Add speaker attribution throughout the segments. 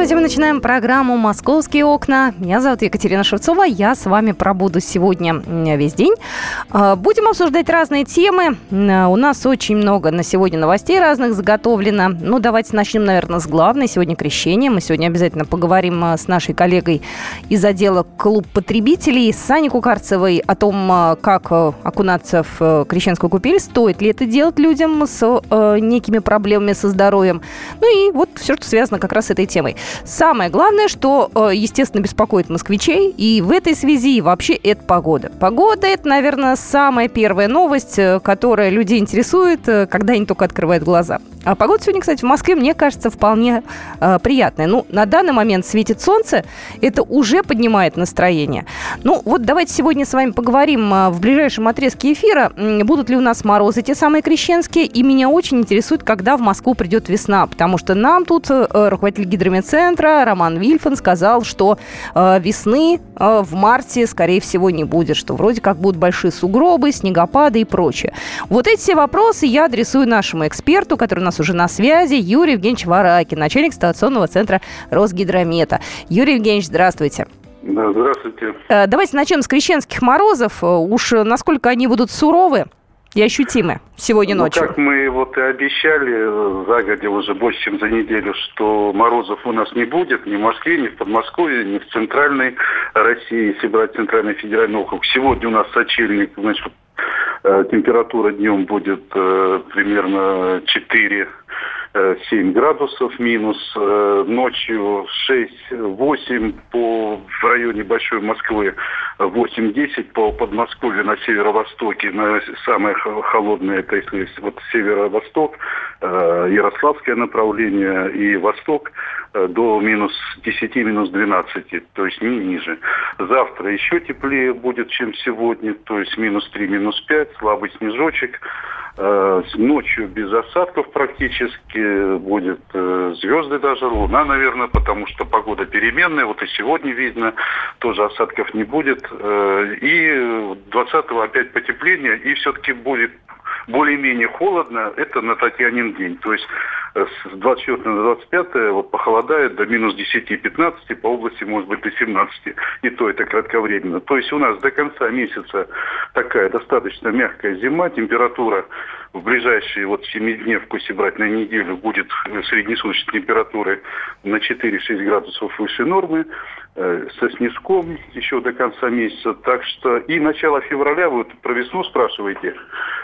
Speaker 1: Здравствуйте, мы начинаем программу «Московские окна». Меня зовут Екатерина Шевцова, я с вами пробуду сегодня весь день. А, будем обсуждать разные темы. А, у нас очень много на сегодня новостей разных заготовлено. Ну, давайте начнем, наверное, с главной. Сегодня крещение. Мы сегодня обязательно поговорим а, с нашей коллегой из отдела «Клуб потребителей» с Саней Кукарцевой о том, как окунаться в крещенскую купель, стоит ли это делать людям с некими проблемами со здоровьем. Ну и вот все, что связано как раз с этой темой. Самое главное, что, э, естественно, беспокоит москвичей, и в этой связи вообще это погода. Погода – это, наверное, самая первая новость, э, которая людей интересует, э, когда они только открывают глаза. А погода сегодня, кстати, в Москве, мне кажется, вполне э, приятная. Ну, на данный момент светит солнце, это уже поднимает настроение. Ну, вот давайте сегодня с вами поговорим в ближайшем отрезке эфира, будут ли у нас морозы те самые крещенские, и меня очень интересует, когда в Москву придет весна, потому что нам тут э, руководитель гидромедцентра Роман Вильфан сказал, что э, весны э, в марте, скорее всего, не будет, что вроде как будут большие сугробы, снегопады и прочее. Вот эти все вопросы я адресую нашему эксперту, который нас уже на связи Юрий Евгеньевич Варакин, начальник стационного центра Росгидромета. Юрий Евгеньевич, здравствуйте.
Speaker 2: Да, здравствуйте.
Speaker 1: Э, давайте начнем с крещенских морозов. Э, уж насколько они будут суровы и ощутимы сегодня
Speaker 2: ну,
Speaker 1: ночью?
Speaker 2: как мы вот и обещали э, загодя уже больше, чем за неделю, что морозов у нас не будет ни в Москве, ни в Подмосковье, ни в центральной России, если брать центральный федеральный округ. Сегодня у нас сочельник, значит, Э, температура днем будет э, примерно 4 7 градусов минус, ночью 6-8 по в районе Большой Москвы, 8-10 по Подмосковью на северо-востоке, на самое холодное, это если вот северо-восток, Ярославское направление и восток до минус 10, минус 12, то есть не ниже. Завтра еще теплее будет, чем сегодня, то есть минус 3, минус 5, слабый снежочек. Э, ночью без осадков практически будет э, звезды даже, луна, наверное, потому что погода переменная. Вот и сегодня видно, тоже осадков не будет. Э, и 20-го опять потепление, и все-таки будет более-менее холодно, это на Татьянин день. То есть с 24 на 25 вот похолодает до минус 10-15, по области может быть до 17. И то это кратковременно. То есть у нас до конца месяца такая достаточно мягкая зима, температура в ближайшие вот семидневку, если брать на неделю, будет среднесуточной температуры на 4-6 градусов выше нормы, э, со снежком еще до конца месяца. Так что и начало февраля, вот про весну спрашиваете,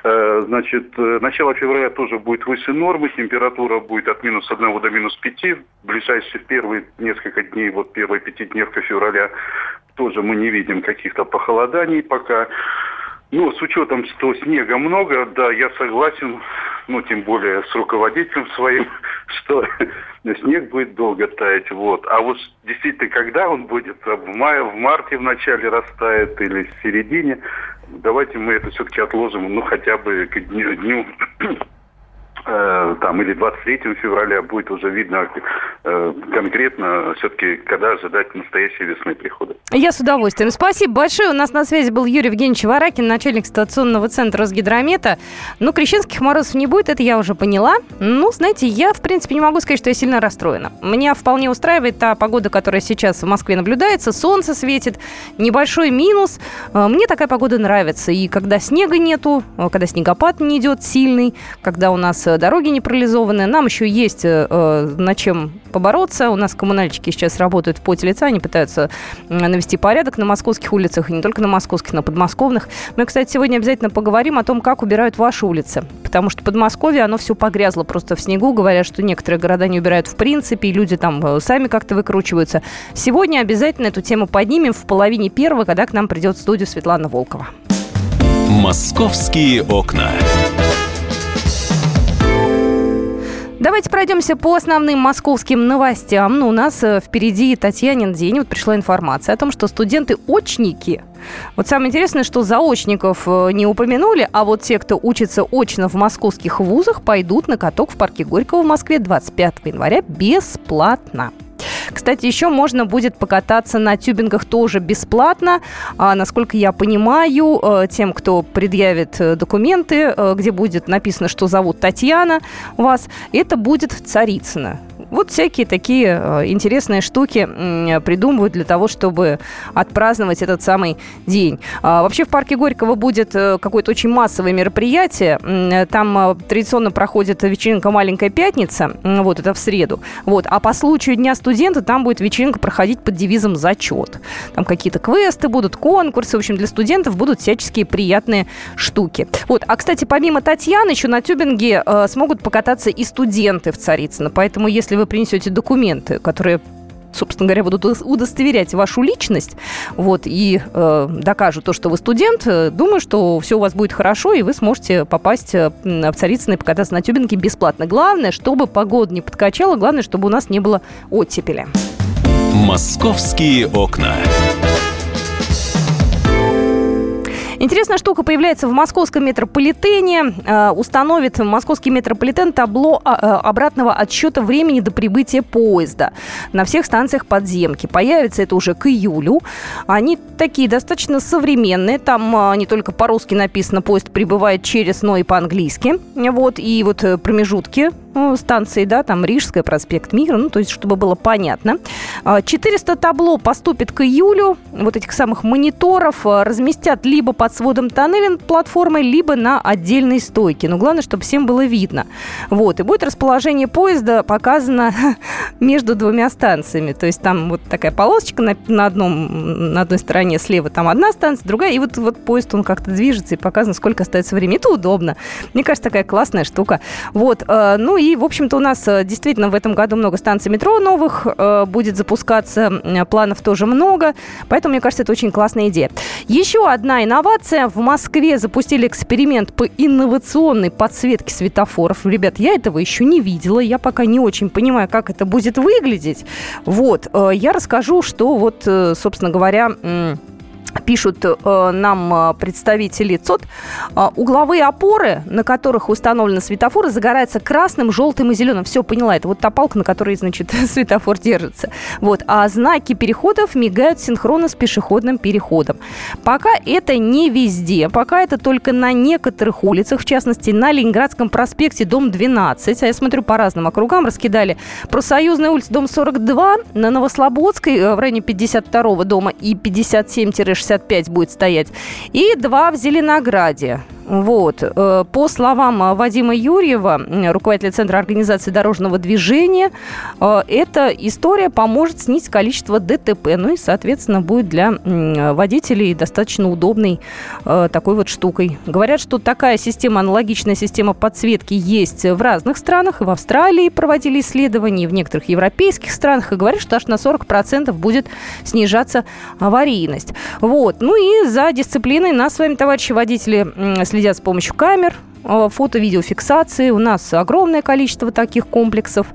Speaker 2: э, значит, э, начало февраля тоже будет выше нормы, температура будет от минус 1 до минус 5, в ближайшие первые несколько дней, вот первая пятидневка февраля, тоже мы не видим каких-то похолоданий пока. Ну, с учетом, что снега много, да, я согласен, ну, тем более с руководителем своим, что снег будет долго таять, вот. А вот действительно, когда он будет, в мае, в марте в начале растает или в середине, давайте мы это все-таки отложим, ну, хотя бы к дню, дню там или 23 февраля будет уже видно э, конкретно все-таки, когда ожидать настоящей весны прихода.
Speaker 1: Я с удовольствием. Спасибо большое. У нас на связи был Юрий Евгеньевич Варакин, начальник стационного центра Росгидромета. Ну, крещенских морозов не будет, это я уже поняла. Ну, знаете, я, в принципе, не могу сказать, что я сильно расстроена. Меня вполне устраивает та погода, которая сейчас в Москве наблюдается. Солнце светит, небольшой минус. Э, мне такая погода нравится. И когда снега нету, когда снегопад не идет сильный, когда у нас дороги не парализованы. Нам еще есть э, э, над чем побороться. У нас коммунальщики сейчас работают в поте лица, они пытаются навести порядок на московских улицах, и не только на московских, на подмосковных. Мы, кстати, сегодня обязательно поговорим о том, как убирают ваши улицы. Потому что Подмосковье, оно все погрязло просто в снегу. Говорят, что некоторые города не убирают в принципе, и люди там э, сами как-то выкручиваются. Сегодня обязательно эту тему поднимем в половине первого, когда к нам придет в студию Светлана Волкова.
Speaker 3: «Московские окна».
Speaker 1: Давайте пройдемся по основным московским новостям. Ну, у нас э, впереди Татьянин день. Вот пришла информация о том, что студенты-очники вот самое интересное, что заочников э, не упомянули, а вот те, кто учится очно в московских вузах, пойдут на каток в парке Горького в Москве 25 января бесплатно. Кстати, еще можно будет покататься на тюбингах тоже бесплатно. А, насколько я понимаю, э, тем, кто предъявит э, документы, э, где будет написано, что зовут Татьяна вас, это будет в Царицыно. Вот всякие такие э, интересные штуки придумывают для того, чтобы отпраздновать этот самый день. А, вообще в парке Горького будет э, какое-то очень массовое мероприятие. Э, там традиционно проходит вечеринка «Маленькая пятница». Вот, это в среду. Вот. А по случаю Дня студента там будет вечеринка проходить под девизом «Зачет». Там какие-то квесты будут, конкурсы. В общем, для студентов будут всяческие приятные штуки. Вот. А, кстати, помимо Татьяны, еще на тюбинге смогут покататься и студенты в Царицыно. Поэтому, если вы принесете документы, которые собственно говоря, будут удостоверять вашу личность, вот, и э, докажут то, что вы студент, э, думаю, что все у вас будет хорошо, и вы сможете попасть э, в Царицыно и покататься на тюбинге бесплатно. Главное, чтобы погода не подкачала, главное, чтобы у нас не было оттепели.
Speaker 3: «Московские окна».
Speaker 1: Интересная штука появляется в московском метрополитене. Э, установит московский метрополитен табло а, э, обратного отсчета времени до прибытия поезда на всех станциях подземки. Появится это уже к июлю. Они такие достаточно современные. Там э, не только по-русски написано «поезд прибывает через», но и по-английски. Вот, и вот промежутки станции, да, там Рижская, проспект Мира, ну, то есть, чтобы было понятно. 400 табло поступит к июлю, вот этих самых мониторов разместят либо под сводом тоннеля платформой, либо на отдельной стойке. Но главное, чтобы всем было видно. Вот. И будет расположение поезда показано между двумя станциями. То есть там вот такая полосочка на, на, одном, на одной стороне слева там одна станция, другая. И вот, вот поезд, он как-то движется и показано, сколько остается времени. Это удобно. Мне кажется, такая классная штука. Вот. Э, ну и, в общем-то, у нас э, действительно в этом году много станций метро новых э, будет запускаться. Планов тоже много. Поэтому, мне кажется, это очень классная идея. Еще одна инновация. В Москве запустили эксперимент по инновационной подсветке светофоров. Ребят, я этого еще не видела. Я пока не очень понимаю, как это будет выглядеть. Вот. Я расскажу, что вот, собственно говоря, пишут э, нам э, представители ЦОД, э, угловые опоры, на которых установлены светофоры, загораются красным, желтым и зеленым. Все, поняла, это вот та палка, на которой, значит, светофор держится. Вот. А знаки переходов мигают синхронно с пешеходным переходом. Пока это не везде, пока это только на некоторых улицах, в частности, на Ленинградском проспекте, дом 12, а я смотрю по разным округам, раскидали Профсоюзная улица, дом 42, на Новослободской, в районе 52 дома и 57-60 65 будет стоять. И два в Зеленограде. Вот. Э, по словам э, Вадима Юрьева, руководителя Центра организации дорожного движения, э, эта история поможет снизить количество ДТП. Ну и, соответственно, будет для водителей достаточно удобной такой вот штукой. Говорят, что такая система, аналогичная система подсветки есть в разных странах. И в Австралии проводили исследования, и в некоторых европейских странах. И говорят, что аж на 40% будет снижаться аварийность. Вот. Ну и за дисциплиной нас с вами, товарищи водители, следят с помощью камер, э, фото-видеофиксации. У нас огромное количество таких комплексов.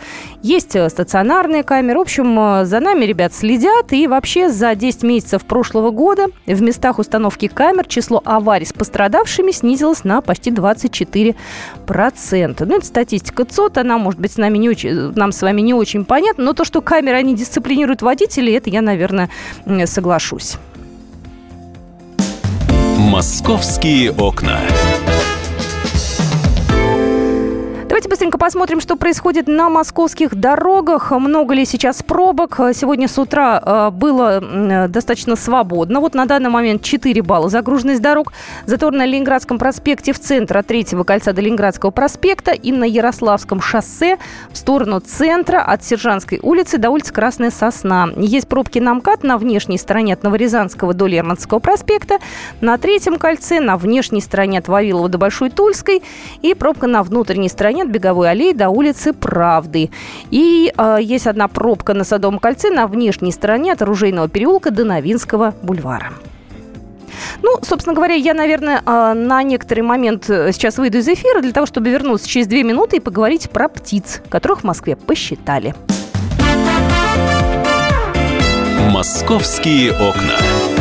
Speaker 1: Есть э, стационарные камеры. В общем, э, за нами ребят следят. И вообще за 10 месяцев прошлого года в местах установки камер число аварий с пострадавшими снизилось на почти 24%. Ну, это статистика ЦОТ. Она, может быть, с нами не очень, нам с вами не очень понятна. Но то, что камеры, они дисциплинируют водителей, это я, наверное, соглашусь.
Speaker 3: «Московские окна».
Speaker 1: Быстренько посмотрим, что происходит на московских дорогах. Много ли сейчас пробок? Сегодня с утра э, было достаточно свободно. Вот на данный момент 4 балла загруженность дорог. Затор на Ленинградском проспекте в центр от третьего кольца до Ленинградского проспекта и на Ярославском шоссе в сторону центра от Сержанской улицы до улицы Красная Сосна. Есть пробки на МКАД на внешней стороне от Новорязанского до Лермонтского проспекта, на третьем кольце на внешней стороне от Вавилова до Большой Тульской и пробка на внутренней стороне от Беговой аллеи до улицы Правды. И э, есть одна пробка на Садовом кольце на внешней стороне от Оружейного переулка до Новинского бульвара. Ну, собственно говоря, я, наверное, а, на некоторый момент э, сейчас выйду из эфира для того, чтобы вернуться через две минуты и поговорить про птиц, которых в Москве посчитали.
Speaker 3: «Московские окна».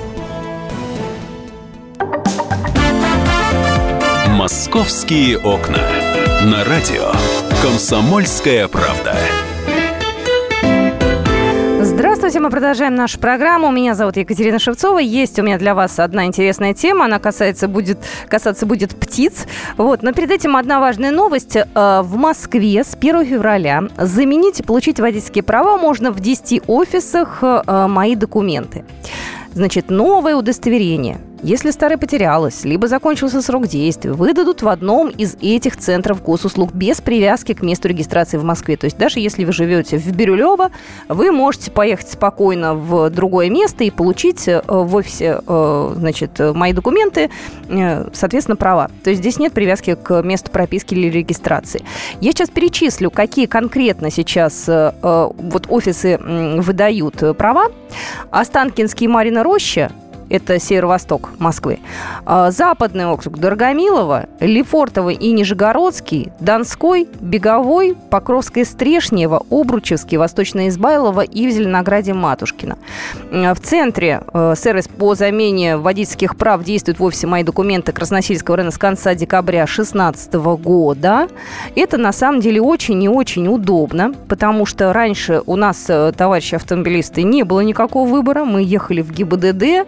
Speaker 3: «Московские окна». На радио «Комсомольская правда».
Speaker 1: Здравствуйте, мы продолжаем нашу программу. Меня зовут Екатерина Шевцова. Есть у меня для вас одна интересная тема. Она касается будет, касаться будет птиц. Вот. Но перед этим одна важная новость. Э, в Москве с 1 февраля заменить и получить водительские права можно в 10 офисах э, «Мои документы». Значит, новое удостоверение – если старое потерялось, либо закончился срок действия, выдадут в одном из этих центров госуслуг без привязки к месту регистрации в Москве. То есть даже если вы живете в Бирюлево, вы можете поехать спокойно в другое место и получить э, в офисе, э, значит, мои документы, э, соответственно, права. То есть здесь нет привязки к месту прописки или регистрации. Я сейчас перечислю, какие конкретно сейчас вот офисы выдают права. Останкинский Марина Роща, это северо-восток Москвы. А, Западный округ Дорогомилово, Лефортово и Нижегородский, Донской, Беговой, Покровское Стрешнево, Обручевский, Восточное Избайлово и в Зеленограде Матушкина. В центре э, сервис по замене водительских прав действует в офисе «Мои документы» Красносельского района с конца декабря 2016 года. Это на самом деле очень и очень удобно, потому что раньше у нас, э, товарищи автомобилисты, не было никакого выбора. Мы ехали в ГИБДД,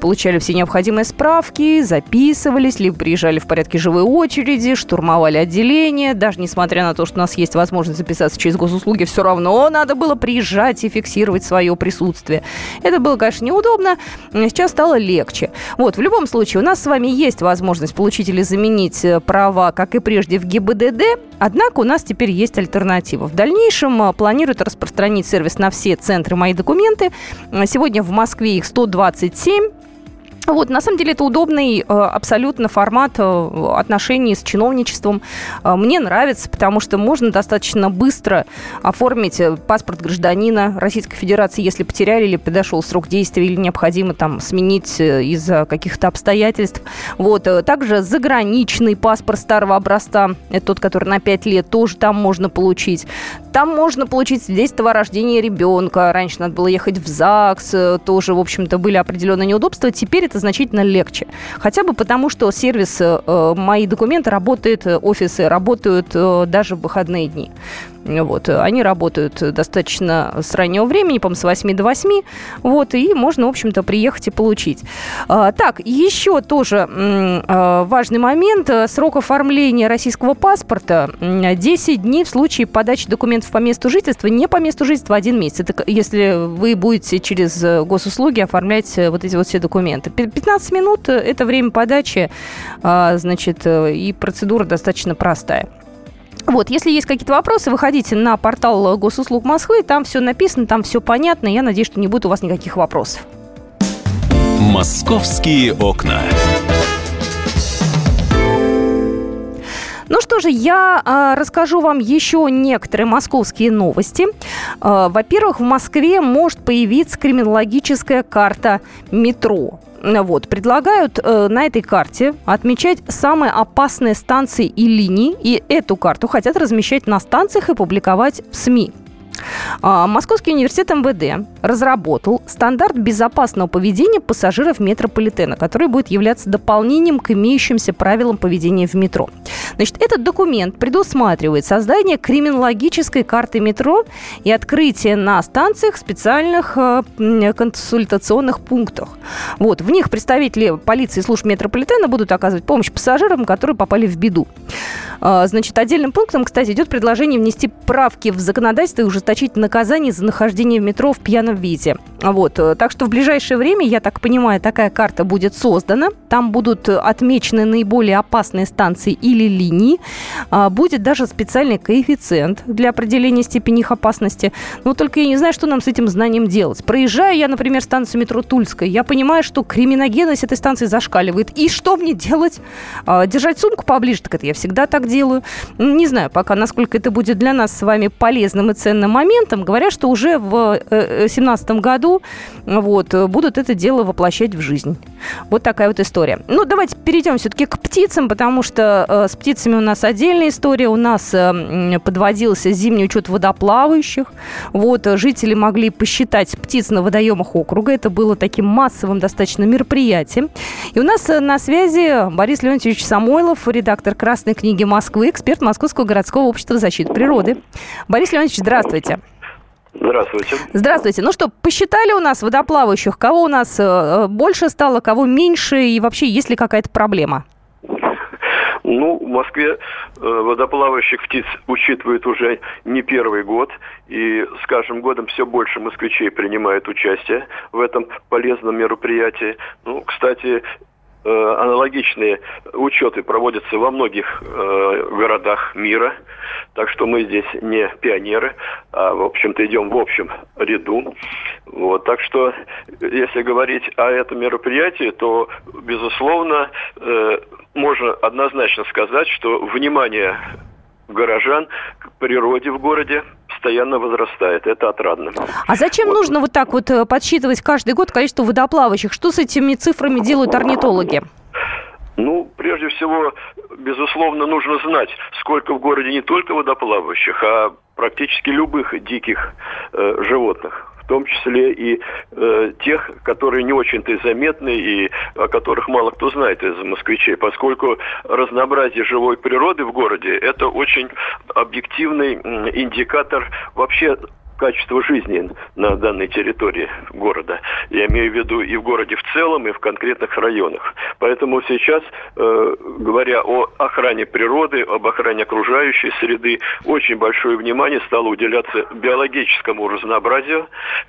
Speaker 1: получали все необходимые справки, записывались, либо приезжали в порядке живой очереди, штурмовали отделение. Даже несмотря на то, что у нас есть возможность записаться через госуслуги, все равно надо было приезжать и фиксировать свое присутствие. Это было, конечно, неудобно. Сейчас стало легче. Вот, в любом случае, у нас с вами есть возможность получить или заменить э, права, как и прежде, в ГИБДД. Однако у нас теперь есть альтернатива. В дальнейшем э, планируют распространить сервис на все центры «Мои документы». Сегодня в Москве их 127. Вот, на самом деле это удобный э, абсолютно формат э, отношений с чиновничеством. Э, мне нравится, потому что можно достаточно быстро оформить паспорт гражданина Российской Федерации, если потеряли или подошел срок действия, или необходимо там сменить из-за каких-то обстоятельств. Вот. Также заграничный паспорт старого образца, это тот, который на 5 лет, тоже там можно получить. Там можно получить свидетельство о рождении ребенка. Раньше надо было ехать в ЗАГС, тоже, в общем-то, были определенные неудобства. Теперь это значительно легче. Хотя бы потому, что сервис э, «Мои документы» работает, э, офисы работают э, даже в выходные дни. Вот. Они работают достаточно с раннего времени, по-моему, с 8 до 8. Вот, и можно, в общем-то, приехать и получить. А, так, еще тоже а, важный момент. Срок оформления российского паспорта 10 дней в случае подачи документов по месту жительства, не по месту жительства, один месяц. Это если вы будете через госуслуги оформлять вот эти вот все документы. 15 минут – это время подачи, а, значит, и процедура достаточно простая. Вот, если есть какие-то вопросы, выходите на портал Госуслуг Москвы, там все написано, там все понятно. Я надеюсь, что не будет у вас никаких вопросов.
Speaker 3: Московские окна.
Speaker 1: Ну что же, я э, расскажу вам еще некоторые московские новости. Э, во-первых, в Москве может появиться криминологическая карта метро. Вот, предлагают э, на этой карте отмечать самые опасные станции и линии, и эту карту хотят размещать на станциях и публиковать в СМИ. А, Московский университет МВД разработал стандарт безопасного поведения пассажиров метрополитена, который будет являться дополнением к имеющимся правилам поведения в метро. Значит, этот документ предусматривает создание криминологической карты метро и открытие на станциях специальных э, консультационных пунктах. Вот, в них представители полиции и служб метрополитена будут оказывать помощь пассажирам, которые попали в беду. А, значит, отдельным пунктом, кстати, идет предложение внести правки в законодательство и ужесточить наказание за нахождение в метро в пьяном виде. Вот. Так что в ближайшее время, я так понимаю, такая карта будет создана. Там будут отмечены наиболее опасные станции или линии. А, будет даже специальный коэффициент для определения степени их опасности. Но только я не знаю, что нам с этим знанием делать. Проезжаю я, например, станцию метро Тульская, я понимаю, что криминогенность этой станции зашкаливает. И что мне делать? А, держать сумку поближе, так это я всегда так делаю. Не знаю пока, насколько это будет для нас с вами полезным и ценным моментом. Говорят, что уже в 2017 э, году вот, будут это дело воплощать в жизнь. Вот такая вот история. Ну, давайте перейдем все-таки к птицам, потому что э, с птицами у нас отдельная история. У нас э, подводился зимний учет водоплавающих. Вот, жители могли посчитать птиц на водоемах округа. Это было таким массовым достаточно мероприятием. И у нас э, на связи Борис Леонтьевич Самойлов, редактор «Красной книги Москвы», эксперт Московского городского общества защиты природы. Борис Леонтьевич, здравствуйте.
Speaker 4: Здравствуйте.
Speaker 1: Здравствуйте. Ну что, посчитали у нас водоплавающих? Кого у нас э, больше стало, кого меньше? И вообще, есть ли какая-то проблема?
Speaker 4: Ну, в Москве э, водоплавающих птиц учитывают уже не первый год, и с каждым годом все больше москвичей принимает участие в этом полезном мероприятии. Ну, кстати, Э, аналогичные учеты проводятся во многих э, городах мира. Так что мы здесь не пионеры, а, в общем-то, идем в общем ряду. Вот, так что, если говорить о этом мероприятии, то, безусловно, э, можно однозначно сказать, что внимание горожан к природе в городе постоянно возрастает. Это отрадно.
Speaker 1: А зачем вот. нужно вот так вот э, подсчитывать каждый год количество водоплавающих? Что с этими цифрами делают орнитологи?
Speaker 4: Ну, прежде всего, безусловно, нужно знать, сколько в городе не только водоплавающих, а практически любых диких э, животных в том числе и э, тех, которые не очень-то заметны и о которых мало кто знает из москвичей, поскольку разнообразие живой природы в городе – это очень объективный индикатор вообще качество жизни на данной территории города. Я имею в виду и в городе в целом, и в конкретных районах. Поэтому сейчас, э, говоря о охране природы, об охране окружающей среды, очень большое внимание стало уделяться биологическому разнообразию.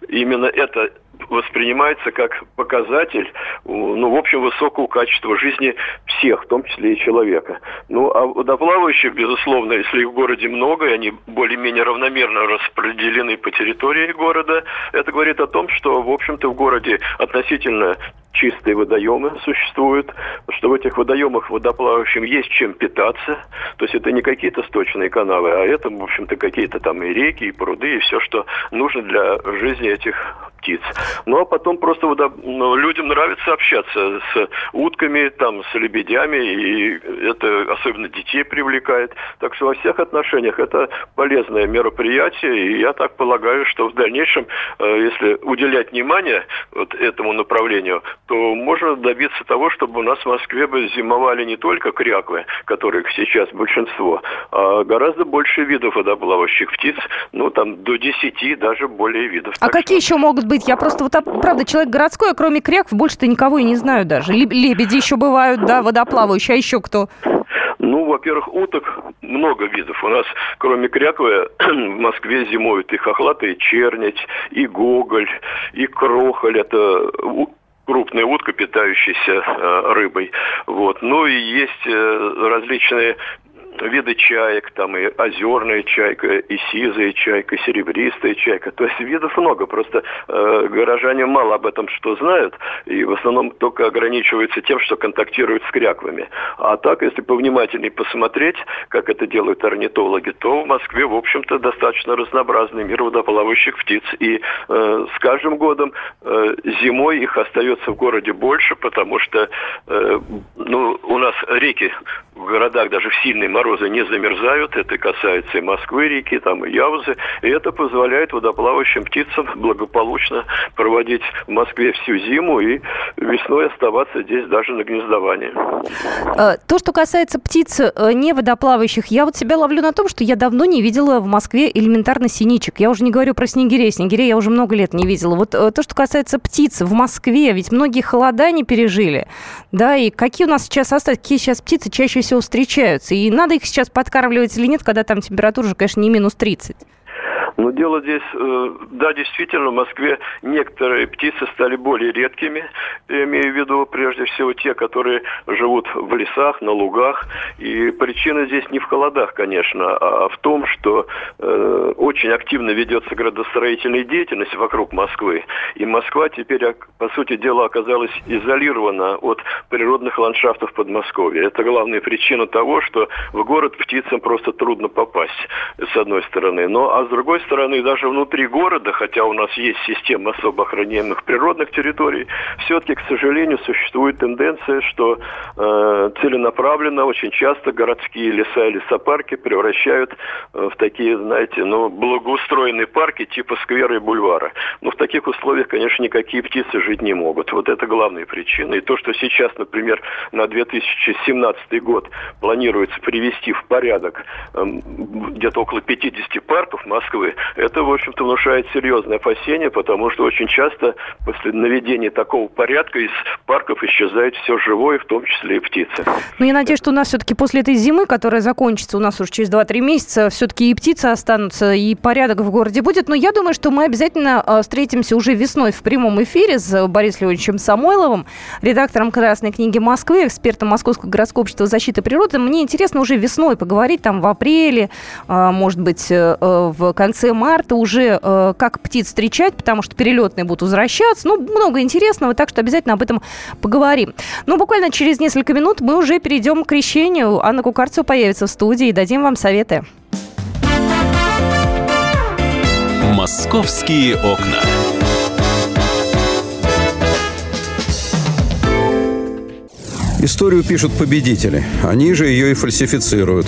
Speaker 4: Именно это воспринимается как показатель, ну, в общем, высокого качества жизни всех, в том числе и человека. Ну, а водоплавающих, безусловно, если их в городе много, и они более-менее равномерно распределены по территории города, это говорит о том, что, в общем-то, в городе относительно чистые водоемы существуют, что в этих водоемах водоплавающим есть чем питаться. То есть это не какие-то сточные канавы, а это, в общем-то, какие-то там и реки, и пруды, и все, что нужно для жизни этих птиц. Ну, а потом просто ну, людям нравится общаться с утками, там, с лебедями, и это особенно детей привлекает. Так что во всех отношениях это полезное мероприятие, и я так полагаю, что в дальнейшем, э, если уделять внимание вот этому направлению, то можно добиться того, чтобы у нас в Москве бы зимовали не только кряквы, которых сейчас большинство, а гораздо больше видов водоплавающих птиц, ну там до 10, даже более видов.
Speaker 1: А так какие что... еще могут быть? Я просто, вот, правда, человек городской, а кроме крякв больше-то никого и не знаю даже. Лебеди еще бывают, да, водоплавающие, а еще кто?
Speaker 4: Ну, во-первых, уток много видов. У нас, кроме кряквы, в Москве зимуют и хохлатые чернить, и гоголь, и крохоль. Это крупная утка, питающаяся э, рыбой. Вот. Ну и есть э, различные виды чаек, там и озерная чайка, и сизая чайка, и серебристая чайка. То есть видов много, просто э, горожане мало об этом что знают, и в основном только ограничиваются тем, что контактируют с кряквами. А так, если повнимательнее посмотреть, как это делают орнитологи, то в Москве, в общем-то, достаточно разнообразный мир водоплавающих птиц. И э, с каждым годом э, зимой их остается в городе больше, потому что э, ну, у нас реки в городах даже в сильный мороз морозы не замерзают. Это касается и Москвы реки, там и Яузы. И это позволяет водоплавающим птицам благополучно проводить в Москве всю зиму и весной оставаться здесь даже на гнездовании.
Speaker 1: Э, то, что касается птиц э, не водоплавающих, я вот себя ловлю на том, что я давно не видела в Москве элементарно синичек. Я уже не говорю про снегирей. Снегирей я уже много лет не видела. Вот э, то, что касается птиц в Москве, ведь многие холода не пережили. Да, и какие у нас сейчас остались, какие сейчас птицы чаще всего встречаются. И надо их сейчас подкармливать или нет, когда там температура уже, конечно, не минус 30?
Speaker 4: Но дело здесь, э, да, действительно, в Москве некоторые птицы стали более редкими, я имею в виду прежде всего те, которые живут в лесах, на лугах. И причина здесь не в холодах, конечно, а в том, что э, очень активно ведется градостроительная деятельность вокруг Москвы. И Москва теперь, по сути дела, оказалась изолирована от природных ландшафтов Подмосковья. Это главная причина того, что в город птицам просто трудно попасть, с одной стороны. Но а с другой стороны, даже внутри города, хотя у нас есть система особо охраняемых природных территорий, все-таки, к сожалению, существует тенденция, что э, целенаправленно очень часто городские леса и лесопарки превращают э, в такие, знаете, ну, благоустроенные парки типа сквера и бульвара. Но в таких условиях, конечно, никакие птицы жить не могут. Вот это главная причина. И то, что сейчас, например, на 2017 год планируется привести в порядок э, где-то около 50 парков Москвы, это, в общем-то, внушает серьезное опасение, потому что очень часто после наведения такого порядка из парков исчезает все живое, в том числе и птицы.
Speaker 1: Ну, я надеюсь, что у нас все-таки после этой зимы, которая закончится у нас уже через 2-3 месяца, все-таки и птицы останутся, и порядок в городе будет. Но я думаю, что мы обязательно а, встретимся уже весной в прямом эфире с Борисом Леонидовичем Самойловым, редактором «Красной книги Москвы», экспертом Московского городского общества защиты природы. Мне интересно уже весной поговорить, там в апреле, а, может быть, э, в конце конце марта уже э, как птиц встречать, потому что перелетные будут возвращаться. Ну, много интересного, так что обязательно об этом поговорим. Ну, буквально через несколько минут мы уже перейдем к крещению. Анна Кукарцева появится в студии и дадим вам советы.
Speaker 3: «Московские окна».
Speaker 5: Историю пишут победители. Они же ее и фальсифицируют.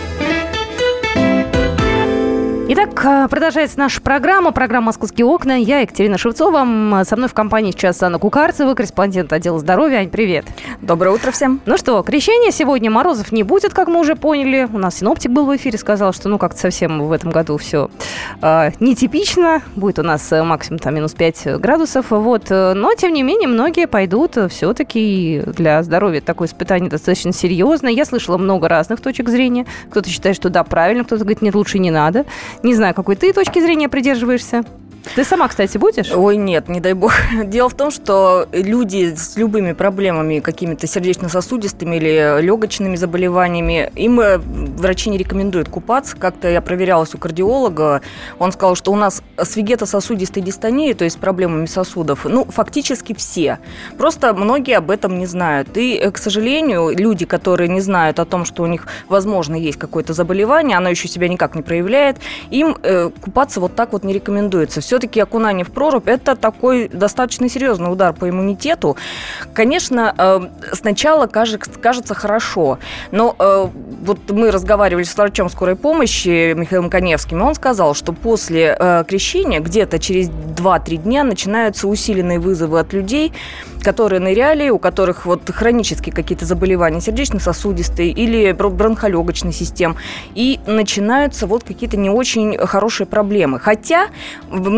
Speaker 1: Итак, э, продолжается наша программа, программа «Московские окна». Я Екатерина Шевцова. Со мной в компании сейчас Анна Кукарцева, корреспондент отдела здоровья. Ань, привет.
Speaker 6: Доброе утро всем.
Speaker 1: Ну что, крещение сегодня. Морозов не будет, как мы уже поняли. У нас синоптик был в эфире, сказал, что ну как-то совсем в этом году все э, нетипично. Будет у нас э, максимум там минус 5 градусов. Вот. Э, но, тем не менее, многие пойдут все-таки для здоровья такое испытание достаточно серьезное. Я слышала много разных точек зрения. Кто-то считает, что да, правильно, кто-то говорит, нет, лучше не надо. Не знаю, какой ты точки зрения придерживаешься. Ты сама, кстати, будешь?
Speaker 6: Ой, нет, не дай бог. Дело в том, что люди с любыми проблемами, какими-то сердечно-сосудистыми или легочными заболеваниями, им э, врачи не рекомендуют купаться. Как-то я проверялась у кардиолога, он сказал, что у нас с вегетососудистой дистонией, то есть проблемами сосудов, ну, фактически все. Просто многие об этом не знают. И, э, к сожалению, люди, которые не знают о том, что у них, возможно, есть какое-то заболевание, оно еще себя никак не проявляет, им э, купаться вот так вот не рекомендуется все-таки окунание в прорубь – это такой достаточно серьезный удар по иммунитету. Конечно, э, сначала кажется хорошо, но э, вот мы разговаривали с врачом скорой помощи Михаилом Коневским, и он сказал, что после э, крещения где-то через 2-3 дня начинаются усиленные вызовы от людей, которые ныряли, у которых вот хронические какие-то заболевания сердечно-сосудистые или бронхолегочной систем, и начинаются вот какие-то не очень хорошие проблемы. Хотя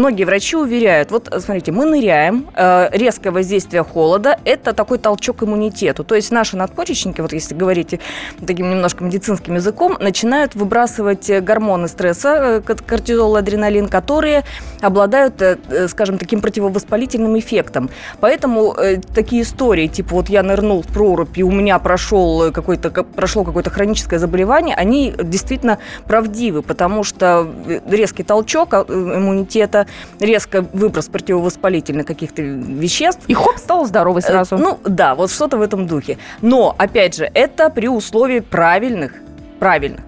Speaker 6: многие врачи уверяют, вот смотрите, мы ныряем, э, резкое воздействие холода – это такой толчок иммунитету. То есть наши надпочечники, вот если говорить таким немножко медицинским языком, начинают выбрасывать гормоны стресса, э, кортизол, адреналин, которые обладают, э, скажем, таким противовоспалительным эффектом. Поэтому такие истории, типа вот я нырнул в прорубь, и у меня прошел какой-то, прошло какое-то хроническое заболевание, они действительно правдивы, потому что резкий толчок иммунитета резко выброс противовоспалительных каких-то веществ.
Speaker 1: И хоп, стал здоровый э, сразу.
Speaker 6: Ну, да, вот что-то в этом духе. Но, опять же, это при условии правильных, правильных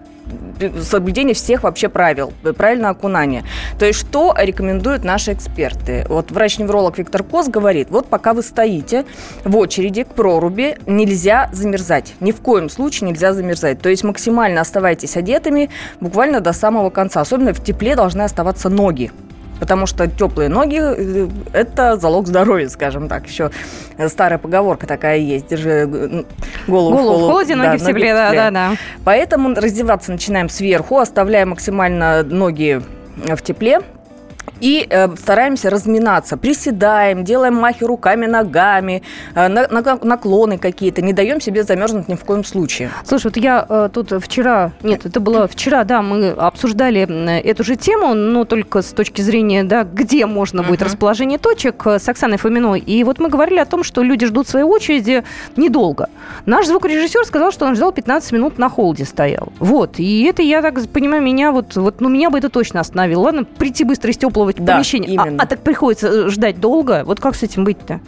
Speaker 6: соблюдение всех вообще правил, правильно окунание. То есть что рекомендуют наши эксперты? Вот врач-невролог Виктор Кос говорит, вот пока вы стоите в очереди к проруби, нельзя замерзать. Ни в коем случае нельзя замерзать. То есть максимально оставайтесь одетыми буквально до самого конца. Особенно в тепле должны оставаться ноги потому что теплые ноги э, – это залог здоровья, скажем так. Еще старая поговорка такая есть. Держи голову, голову в, холод, в холоде,
Speaker 1: ноги да, в тепле. Да, да, да.
Speaker 6: Поэтому раздеваться начинаем сверху, оставляя максимально ноги в тепле. И э, стараемся разминаться, приседаем, делаем махи руками, ногами, э, на, на, наклоны какие-то, не даем себе замерзнуть ни в коем случае.
Speaker 1: Слушай, вот я э, тут вчера, нет, это было вчера, да, мы обсуждали эту же тему, но только с точки зрения, да, где можно будет uh-huh. расположение точек э, с Оксаной Фоминой. И вот мы говорили о том, что люди ждут своей очереди недолго. Наш звукорежиссер сказал, что он ждал 15 минут на холде стоял. Вот, и это, я так понимаю, меня вот, вот ну, меня бы это точно остановило. Ладно, прийти быстро из теплого да, помещения, именно. А, а так приходится э, ждать долго. Вот как с этим быть-то?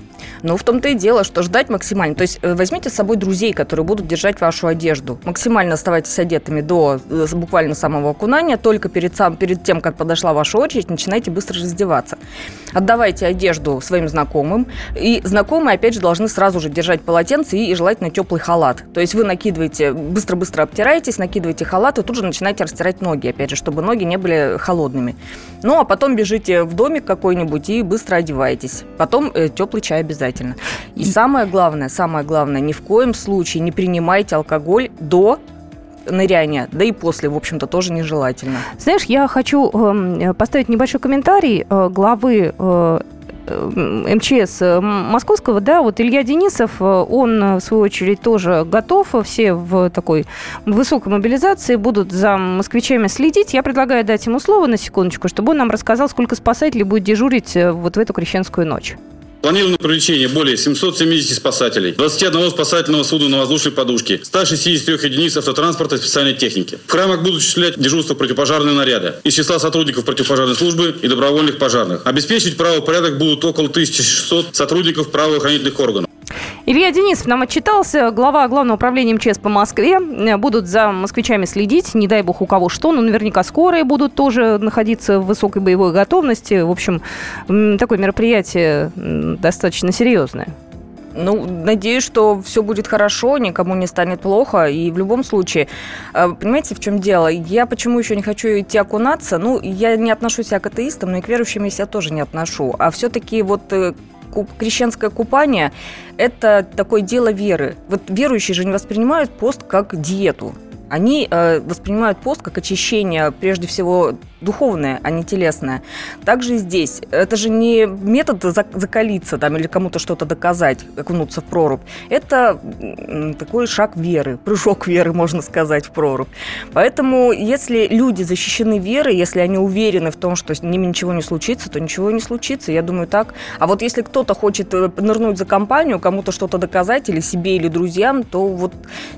Speaker 6: Ну, в том-то и дело, что ждать максимально. То есть э, возьмите с собой друзей, которые будут держать вашу одежду. Максимально оставайтесь одетыми до э, буквально самого окунания. Только перед, сам, перед тем, как подошла ваша очередь, начинайте быстро раздеваться. Отдавайте одежду своим знакомым. И знакомые, опять же, должны сразу же держать полотенце и, и желательно теплый халат. То есть вы накидываете, быстро-быстро обтираетесь, накидываете халат и тут же начинаете растирать ноги, опять же, чтобы ноги не были холодными. Ну, а потом бежите в домик какой-нибудь и быстро одеваетесь. Потом э, теплый чай обязательно. И самое главное, самое главное, ни в коем случае не принимайте алкоголь до ныряния, да и после, в общем-то, тоже нежелательно.
Speaker 1: Знаешь, я хочу э, поставить небольшой комментарий э, главы э, МЧС Московского, да, вот Илья Денисов, он, в свою очередь, тоже готов, все в такой высокой мобилизации будут за москвичами следить. Я предлагаю дать ему слово на секундочку, чтобы он нам рассказал, сколько спасателей будет дежурить э, вот в эту крещенскую ночь.
Speaker 7: Планировано привлечение более 770 спасателей, 21 спасательного судна на воздушной подушке, 163 единиц автотранспорта и специальной техники. В храмах будут осуществлять дежурство противопожарные наряды из числа сотрудников противопожарной службы и добровольных пожарных. Обеспечить правопорядок будут около 1600 сотрудников правоохранительных органов.
Speaker 1: Илья Денисов нам отчитался, глава Главного управления МЧС по Москве. Будут за москвичами следить, не дай бог у кого что, но наверняка скорые будут тоже находиться в высокой боевой готовности. В общем, такое мероприятие достаточно серьезное.
Speaker 6: Ну, надеюсь, что все будет хорошо, никому не станет плохо. И в любом случае, э, понимаете, в чем дело? Я почему еще не хочу идти окунаться? Ну, я не отношусь к атеистам, но и к верующим я себя тоже не отношу. А все-таки вот э, крещенское купание – это такое дело веры. Вот верующие же не воспринимают пост как диету. Они э, воспринимают пост как очищение, прежде всего, духовное, а не телесное. Также и здесь. Это же не метод закалиться там, или кому-то что-то доказать, окунуться в прорубь. Это такой шаг веры, прыжок веры, можно сказать, в прорубь. Поэтому, если люди защищены верой, если они уверены в том, что с ними ничего не случится, то ничего не случится. Я думаю так. А вот если кто-то хочет э, нырнуть за компанию, кому-то что-то доказать, или себе, или друзьям, то вот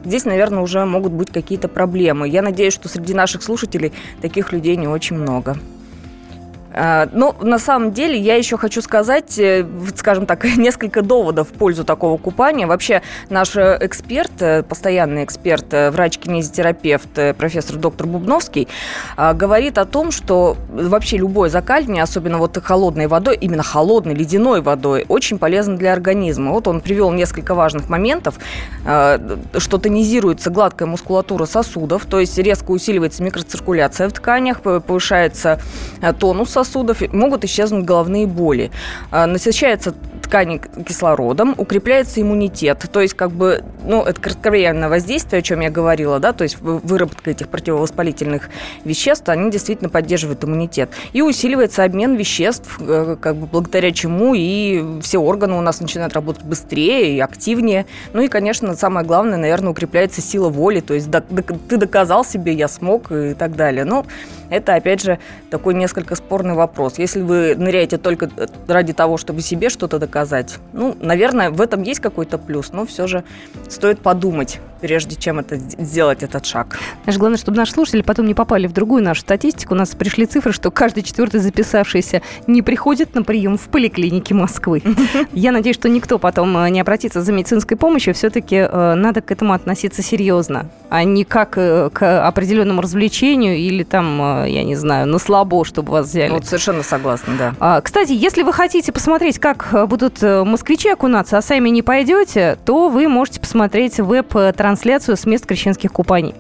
Speaker 6: здесь, наверное, уже могут быть какие-то проблемы. Я надеюсь, что среди наших слушателей таких людей не очень очень много. А, ну, на самом деле, я еще хочу сказать, э, скажем так, несколько доводов в пользу такого купания. Вообще, наш э, эксперт, э, постоянный эксперт, врач-кинезитерапевт, профессор доктор Бубновский, а, говорит о том, что вообще любое закаливание, особенно вот холодной водой, именно холодной, ледяной водой, очень полезно для организма. Вот он привел несколько важных моментов, а, что тонизируется гладкая мускулатура сосудов, то есть резко усиливается микроциркуляция в тканях, повышается тонус сосудов, могут исчезнуть головные боли. А, насыщается ткани кислородом, укрепляется иммунитет. То есть, как бы, ну, это кратковременное воздействие, о чем я говорила, да, то есть выработка этих противовоспалительных веществ, они действительно поддерживают иммунитет. И усиливается обмен веществ, э, как бы благодаря чему и все органы у нас начинают работать быстрее и активнее. Ну и, конечно, самое главное, наверное, укрепляется сила воли, то есть ты доказал себе, я смог и так далее. Но это, опять же, такой несколько спорный вопрос. Если вы ныряете только ради того, чтобы себе что-то доказать, ну, наверное, в этом есть какой-то плюс, но все же стоит подумать прежде чем это сделать этот шаг.
Speaker 1: Знаешь, главное, чтобы наши слушатели потом не попали в другую нашу статистику. У нас пришли цифры, что каждый четвертый записавшийся не приходит на прием в поликлинике Москвы. Я надеюсь, что никто потом э, не обратится за медицинской помощью. Все-таки э, надо к этому относиться серьезно, а не как э, к определенному развлечению или там, я не знаю, на слабо, чтобы вас взяли.
Speaker 6: Вот совершенно согласна, да.
Speaker 1: А, кстати, если вы хотите посмотреть, как будут москвичи окунаться, а сами не пойдете, то вы можете посмотреть веб-трансляцию с мест крещенских купаний.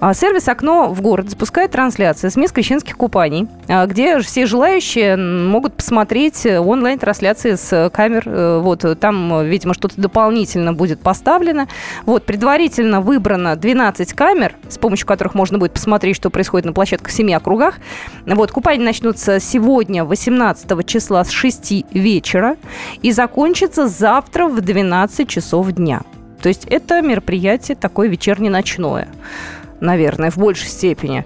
Speaker 1: А, сервис «Окно в город» запускает трансляции с мест крещенских купаний, а, где все желающие могут посмотреть онлайн-трансляции с камер. Э, вот там, видимо, что-то дополнительно будет поставлено. Вот, предварительно выбрано 12 камер, с помощью которых можно будет посмотреть, что происходит на площадках в семи округах. Вот, купания начнутся сегодня, 18 числа, с 6 вечера и закончатся завтра в 12 часов дня. То есть это мероприятие такое вечерне-ночное наверное, в большей степени.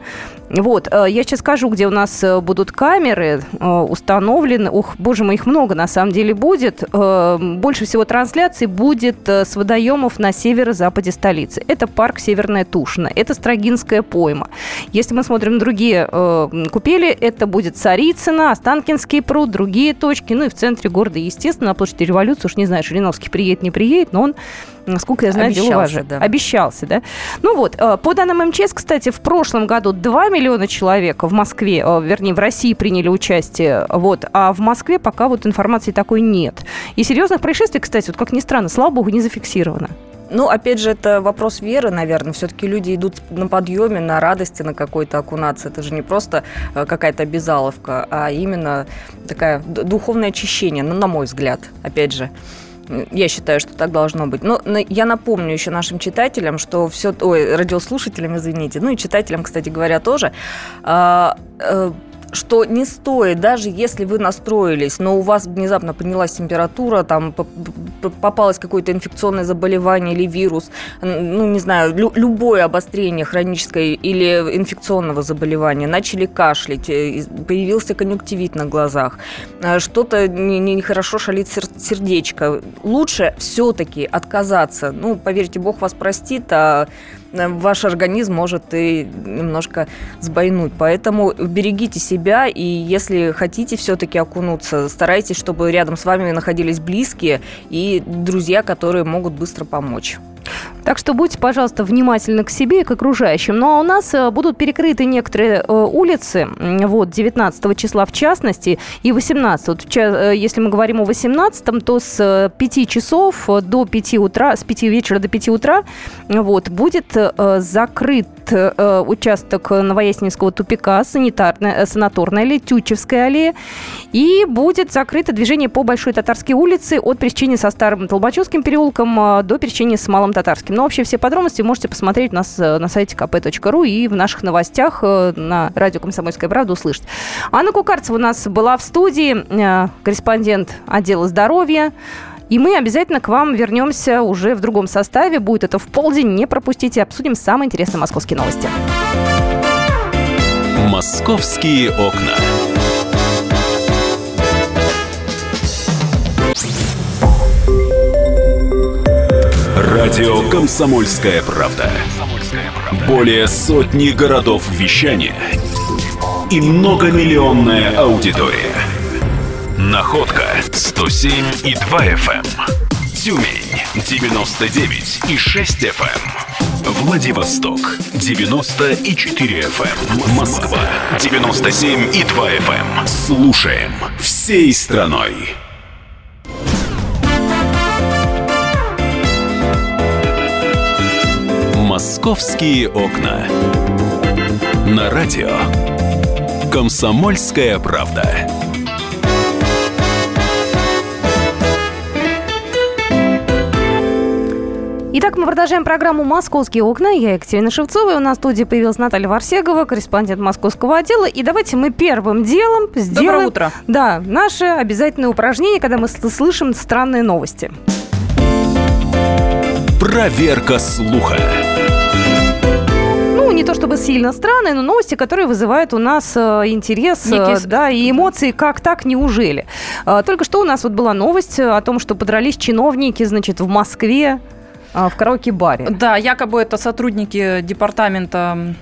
Speaker 1: Вот, э, я сейчас скажу, где у нас э, будут камеры э, установлены. Ух, боже мой, их много на самом деле будет. Больше всего трансляций будет с водоемов на северо-западе столицы. Это парк Северная Тушина, это Строгинская пойма. Если мы смотрим другие купели, это будет Царицына, Останкинский пруд, другие точки. Ну и в центре города, естественно, на площади революции, уж не знаю, Жириновский приедет, не приедет, но он насколько я знаю, Обещался, дело важно. Да. Обещался, да. Ну вот, по данным МЧС, кстати, в прошлом году 2 миллиона человек в Москве, э, вернее, в России приняли участие, вот, а в Москве пока вот информации такой нет. И серьезных происшествий, кстати, вот как ни странно, слава богу, не зафиксировано.
Speaker 6: Ну, опять же, это вопрос веры, наверное. Все-таки люди идут на подъеме, на радости, на какой-то окунации. Это же не просто э, какая-то обязаловка, а именно такая духовное очищение, ну, на мой взгляд, опять же. Я считаю, что так должно быть. Но я напомню еще нашим читателям, что все... Ой, радиослушателям, извините. Ну и читателям, кстати говоря, тоже. Что не стоит, даже если вы настроились, но у вас внезапно поднялась температура, там попалось какое-то инфекционное заболевание или вирус, ну, не знаю, лю- любое обострение хроническое или инфекционного заболевания, начали кашлять, э, появился конъюнктивит на глазах, э, что-то нехорошо не, шалит сердечко, лучше все-таки отказаться. Ну, поверьте, Бог вас простит, а ваш организм может и немножко сбойнуть. Поэтому берегите себя, и если хотите все-таки окунуться, старайтесь, чтобы рядом с вами находились близкие и друзья, которые могут быстро помочь.
Speaker 1: Так что будьте, пожалуйста, внимательны к себе и к окружающим. Ну а у нас э, будут перекрыты некоторые э, улицы, вот, 19 числа в частности, и 18. Вот, э, если мы говорим о 18, то с 5 часов до 5 утра, с 5 вечера до 5 утра, вот, будет закрыт участок Новояснинского тупика, санитарная, санаторная аллея, Тютчевская аллея, и будет закрыто движение по Большой Татарской улице от пересечения со Старым Толбачевским переулком до пересечения с Малым Татарским. Но вообще все подробности можете посмотреть у нас э, на сайте kp.ru и в наших новостях э, на радио «Комсомольская правда» услышать. Анна Кукарцева у нас была в студии, э, корреспондент отдела здоровья. И мы обязательно к вам вернемся уже в другом составе. Будет это в полдень. Не пропустите. Обсудим самые интересные московские новости.
Speaker 3: «Московские окна». Радио «Комсомольская правда». Более сотни городов вещания и многомиллионная аудитория. Находка 107 и 2 FM. Эм. Тюмень 99 и 6 FM. Эм. Владивосток 90 и 4 FM. Эм. Москва 97 и 2 FM. Слушаем всей страной. «Московские окна». На радио «Комсомольская правда».
Speaker 1: Итак, мы продолжаем программу «Московские окна». Я Екатерина Шевцова. И у нас в студии появилась Наталья Варсегова, корреспондент московского отдела. И давайте мы первым делом сделаем...
Speaker 6: Доброе утро.
Speaker 1: Да, наше обязательное упражнение, когда мы слышим странные новости.
Speaker 3: Проверка слуха
Speaker 1: не то чтобы сильно странные, но новости, которые вызывают у нас э, интерес э, да, и эмоции, как так, неужели? Э, только что у нас вот была новость о том, что подрались чиновники, значит, в Москве а, в караоке-баре.
Speaker 8: Да, якобы это сотрудники департамента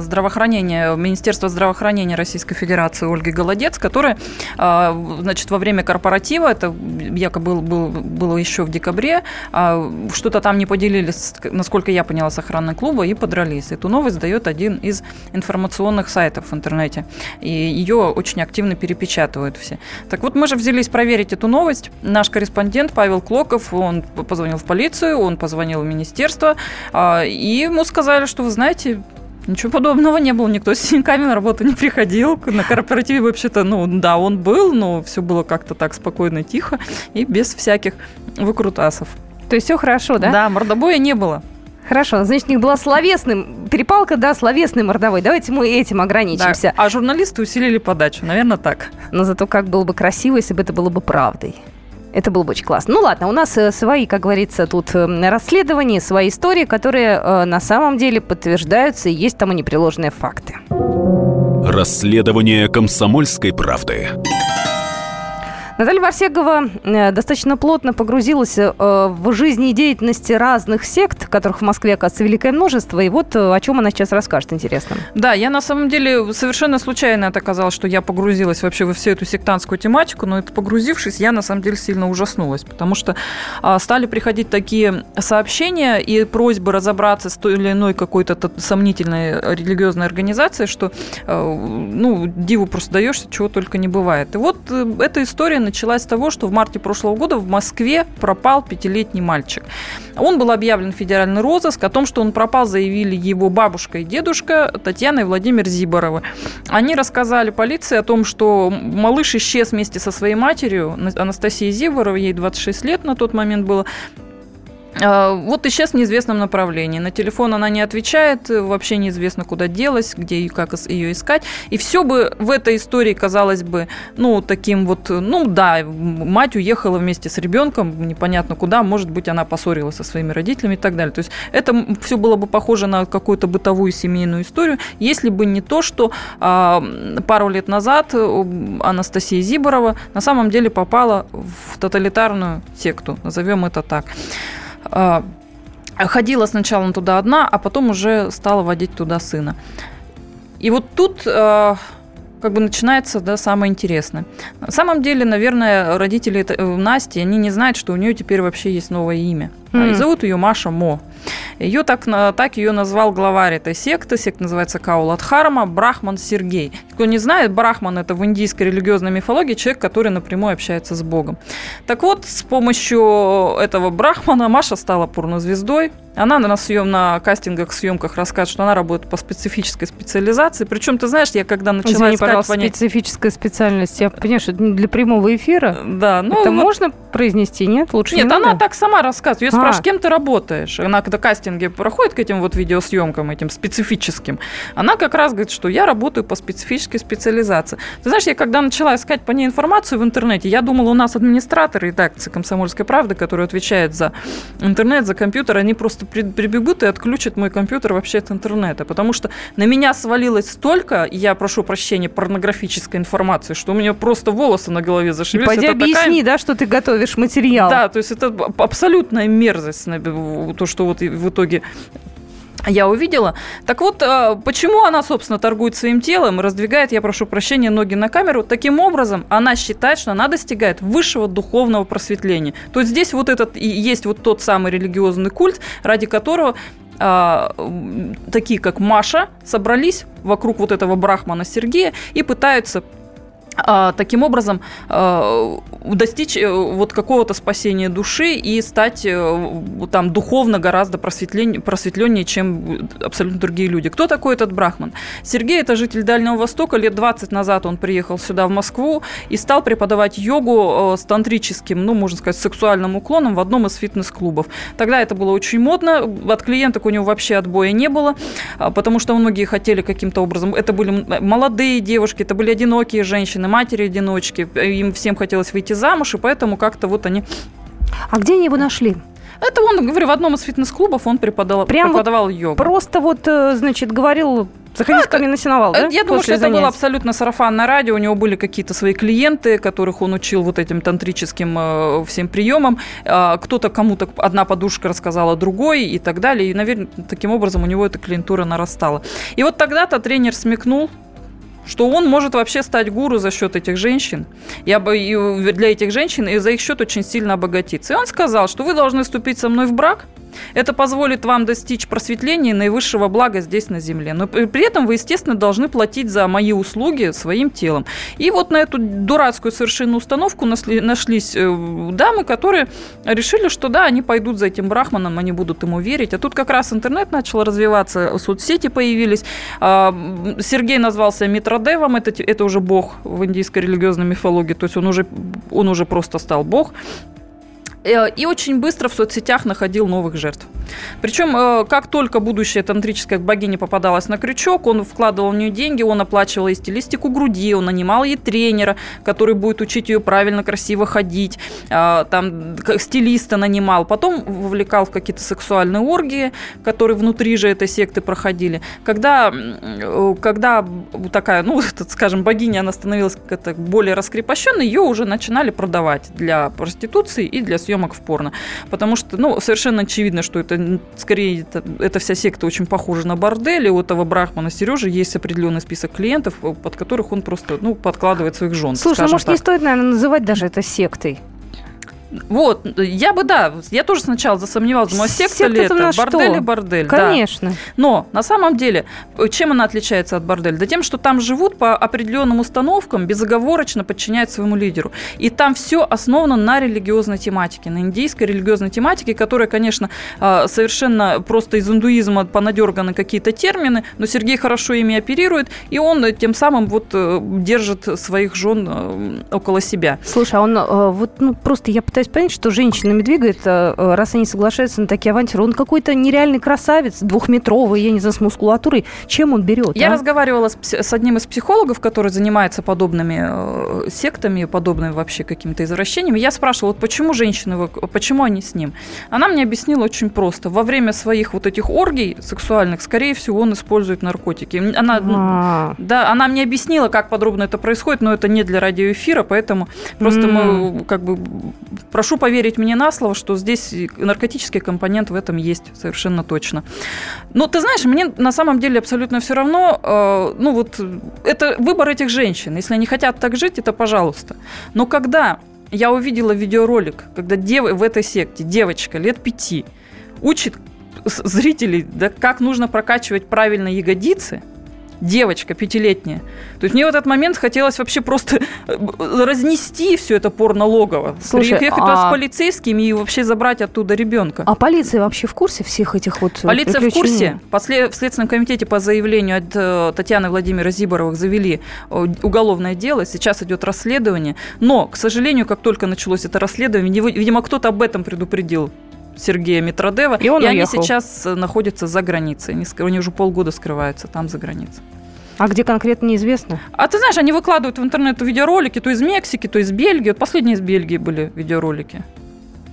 Speaker 8: здравоохранения, Министерства здравоохранения Российской Федерации Ольги Голодец, которая, э, значит, во время корпоратива, это якобы был, было еще в декабре, э, что-то там не поделились, насколько я поняла, с охраной клуба и подрались. Эту новость дает один из информационных сайтов в интернете. И ее очень активно перепечатывают все. Так вот, мы же взялись проверить эту новость. Наш корреспондент Павел Клоков, он позвонил в полицию, он позвонил в министерство, и ему сказали, что, вы знаете, Ничего подобного не было, никто с синяками на работу не приходил. На корпоративе вообще-то, ну да, он был, но все было как-то так спокойно, тихо и без всяких выкрутасов.
Speaker 1: То есть все хорошо, да?
Speaker 8: Да, мордобоя не было.
Speaker 1: Хорошо, значит, у них была словесным, перепалка, да, словесный мордовой. Давайте мы этим ограничимся.
Speaker 8: Да, а журналисты усилили подачу, наверное, так.
Speaker 1: Но зато как было бы красиво, если бы это было бы правдой. Это было бы очень классно. Ну ладно, у нас э, свои, как говорится, тут э, расследования, свои истории, которые э, на самом деле подтверждаются, и есть тому непреложные факты.
Speaker 3: Расследование комсомольской правды.
Speaker 1: Наталья Варсегова э, достаточно плотно погрузилась э, в жизнедеятельности разных сект, которых в Москве, оказывается, великое множество. И вот э, о чем она сейчас расскажет, интересно.
Speaker 8: Да, я на самом деле совершенно случайно это оказалось, что я погрузилась вообще во всю эту сектантскую тематику, но это погрузившись, я на самом деле сильно ужаснулась, потому что а, стали приходить такие сообщения и просьбы разобраться с той или иной какой-то сомнительной религиозной организацией, что, ну, диву просто даешься, чего только не бывает. И вот эта история началась с того, что в марте прошлого года в Москве пропал пятилетний мальчик. Он был объявлен в федеральный розыск. О том, что он пропал, заявили его бабушка и дедушка Татьяна и Владимир Зиборовы. Они рассказали полиции о том, что малыш исчез вместе со своей матерью, Анастасией Зиборовой, ей 26 лет на тот момент было, вот исчез в неизвестном направлении. На телефон она не отвечает, вообще неизвестно, куда делась, где и как ее искать. И все бы в этой истории казалось бы, ну, таким вот, ну да, мать уехала вместе с ребенком, непонятно куда, может быть, она поссорилась со своими родителями и так далее. То есть это все было бы похоже на какую-то бытовую семейную историю, если бы не то, что а, пару лет назад Анастасия Зиборова на самом деле попала в тоталитарную секту, назовем это так. А, ходила сначала туда одна, а потом уже стала водить туда сына. И вот тут а, как бы начинается да, самое интересное. На самом деле, наверное, родители э, Насти, они не знают, что у нее теперь вообще есть новое имя. Mm. И зовут ее Маша Мо. Ее так, так ее назвал главарь этой секты. Секта называется Каулат Харма Брахман Сергей. Кто не знает, Брахман – это в индийской религиозной мифологии человек, который напрямую общается с Богом. Так вот, с помощью этого Брахмана Маша стала порнозвездой. Она на, съем, на кастингах, съемках рассказывает, что она работает по специфической специализации. Причем, ты знаешь, я когда начала
Speaker 1: Извини,
Speaker 8: искать...
Speaker 1: пожалуйста, понять... специфическая специальность. Я понимаю, что для прямого эфира.
Speaker 8: Да,
Speaker 1: ну... Это вот... можно произнести, нет? Лучше
Speaker 8: Нет,
Speaker 1: не
Speaker 8: она
Speaker 1: надо?
Speaker 8: так сама рассказывает. Ее а. спрашивают, кем ты работаешь? Она кастинги проходит к этим вот видеосъемкам, этим специфическим, она как раз говорит, что я работаю по специфической специализации. Ты знаешь, я когда начала искать по ней информацию в интернете, я думала, у нас администраторы редакции «Комсомольской правды», которые отвечают за интернет, за компьютер, они просто прибегут и отключат мой компьютер вообще от интернета, потому что на меня свалилось столько, я прошу прощения, порнографической информации, что у меня просто волосы на голове зашевелились.
Speaker 1: И пойди объясни, такая... да, что ты готовишь материал.
Speaker 8: Да, то есть это абсолютная мерзость, то, что вот в итоге я увидела. Так вот, а, почему она, собственно, торгует своим телом, раздвигает, я прошу прощения, ноги на камеру? Таким образом, она считает, что она достигает высшего духовного просветления. То есть здесь вот этот и есть вот тот самый религиозный культ, ради которого а, такие как Маша собрались вокруг вот этого брахмана Сергея и пытаются а, таким образом а, достичь э, вот какого-то спасения души и стать э, там духовно гораздо просветленнее, просветленнее, чем абсолютно другие люди. Кто такой этот Брахман? Сергей – это житель Дальнего Востока. Лет 20 назад он приехал сюда, в Москву, и стал преподавать йогу э, с тантрическим, ну, можно сказать, сексуальным уклоном в одном из фитнес-клубов. Тогда это было очень модно. От клиенток у него вообще отбоя не было, а, потому что многие хотели каким-то образом. Это были молодые девушки, это были одинокие женщины, женщины, матери-одиночки. Им всем хотелось выйти замуж, и поэтому как-то вот они...
Speaker 1: А где они его нашли?
Speaker 8: Это он, говорю, в одном из фитнес-клубов он преподавал, Прям преподавал вот йогу.
Speaker 1: Просто вот, э, значит, говорил Заходить ко мне на сеновал, да?
Speaker 8: Я думаю, что это было
Speaker 1: занятий?
Speaker 8: абсолютно сарафанное радио. У него были какие-то свои клиенты, которых он учил вот этим тантрическим э, всем приемам. А, Кто-то кому-то одна подушка рассказала другой и так далее. И, наверное, таким образом у него эта клиентура нарастала. И вот тогда-то тренер смекнул, что он может вообще стать гуру за счет этих женщин. Я бы и для этих женщин и за их счет очень сильно обогатиться. И он сказал, что вы должны вступить со мной в брак. Это позволит вам достичь просветления и наивысшего блага здесь на земле. Но при этом вы, естественно, должны платить за мои услуги своим телом. И вот на эту дурацкую совершенно установку нашлись э, дамы, которые решили, что да, они пойдут за этим брахманом, они будут ему верить. А тут как раз интернет начал развиваться, соцсети появились. А, Сергей назвался Митродевом, это, это уже бог в индийской религиозной мифологии, то есть он уже, он уже просто стал бог. Э, И очень быстро в соцсетях находил новых жертв. Причем, э, как только будущая тантрическая богиня попадалась на крючок, он вкладывал в нее деньги, он оплачивал ей стилистику груди, он нанимал ей тренера, который будет учить ее правильно, красиво ходить, а, там стилиста нанимал, потом вовлекал в какие-то сексуальные оргии, которые внутри же этой секты проходили. Когда, э, когда такая, ну, скажем, богиня, она становилась более раскрепощенной, ее уже начинали продавать для проституции и для съемок в порно. Потому что, ну, совершенно очевидно, что это скорее это, эта вся секта очень похожа на бордель, и у этого Брахмана Сережи есть определенный список клиентов, э, под которых он просто, ну, подкладывает своих жен.
Speaker 1: Слушай, ну, может, не
Speaker 8: так.
Speaker 1: стоит, наверное, называть даже это сектой?
Speaker 8: Вот, я бы, да, я тоже сначала засомневалась, думаю, секта
Speaker 1: Секта
Speaker 8: ли
Speaker 1: это
Speaker 8: это?
Speaker 1: на что?
Speaker 8: бордель и бордель. да.
Speaker 1: Конечно.
Speaker 8: Но на самом деле, чем она отличается от борделя? Да тем, что там живут по определенным установкам, безоговорочно подчиняют своему лидеру. И там все основано на религиозной тематике, на индийской религиозной тематике, которая, конечно, э, совершенно просто из индуизма понадерганы какие-то термины, но Сергей хорошо ими оперирует, и он э, тем самым вот э, держит своих жен э, около себя.
Speaker 1: Слушай, а он вот, ну, просто я пытаюсь понять, что женщинами двигает, э, раз они соглашаются на такие авантюры. Он какой-то нереальный красавец, двухметровый, я не знаю, с мускулатурой. Чем он берет?
Speaker 8: Я
Speaker 1: а?
Speaker 8: разговаривала с, с одним из психологов, который занимается подобными э, сектами, подобными вообще какими-то извращениями. Я спрашивала, вот почему женщины, почему они с ним? Она мне объяснила очень просто. Во время своих вот этих оргий сексуальных, скорее всего, он использует наркотики. Она,
Speaker 1: А,
Speaker 8: да, она мне объяснила, как подробно это происходит, но это не для радиоэфира, поэтому просто мы как бы прошу поверить мне на слово, что здесь наркотический компонент в этом есть совершенно точно. Но ты знаешь, мне на самом деле абсолютно все равно, э, ну вот это выбор этих женщин. Если они хотят так жить, это пожалуйста. Но когда я увидела видеоролик, когда дев... в этой секте девочка лет пяти учит зрителей, да, как нужно прокачивать правильно ягодицы, девочка пятилетняя. То есть мне в этот момент хотелось вообще просто э, разнести все это порно-логово.
Speaker 1: Слушай,
Speaker 8: Приехать
Speaker 1: а-
Speaker 8: с полицейскими и вообще забрать оттуда ребенка.
Speaker 1: а полиция вообще в курсе всех этих вот э,
Speaker 8: Полиция в курсе. После, в Следственном комитете по заявлению от э, Татьяны Владимира Зиборовых завели уголовное дело. Сейчас идет расследование. Но, к сожалению, как только началось это расследование, видимо- кто-то об этом предупредил Сергея Митродева.
Speaker 1: И он
Speaker 8: они
Speaker 1: уехал.
Speaker 8: сейчас находятся за границей. Они, они уже полгода скрываются там за границей.
Speaker 1: А где конкретно неизвестно?
Speaker 8: А ты знаешь, они выкладывают в интернет видеоролики то из Мексики, то из Бельгии. Вот последние из Бельгии были видеоролики.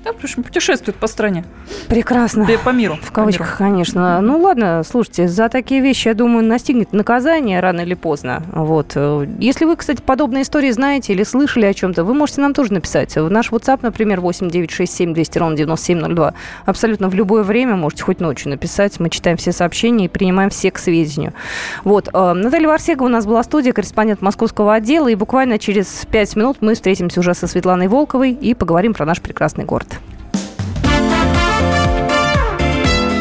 Speaker 8: Да, потому что путешествуют по стране,
Speaker 1: Прекрасно.
Speaker 8: по- по миру.
Speaker 1: В
Speaker 8: по миру.
Speaker 1: кавычках, конечно. Ну ладно, слушайте, за такие вещи, я думаю, настигнет наказание рано или поздно. Вот. Если вы, кстати, подобные истории знаете или слышали о чем-то, вы можете нам тоже написать. В наш WhatsApp, например, 8 967 200 ровно 9702. Абсолютно в любое время можете хоть ночью написать. Мы читаем все сообщения и принимаем все к сведению. Вот. э, Наталья Варсегова у нас была в студии, корреспондент московского отдела. И буквально через 5 минут мы встретимся уже со Светланой Волковой и поговорим про наш прекрасный город.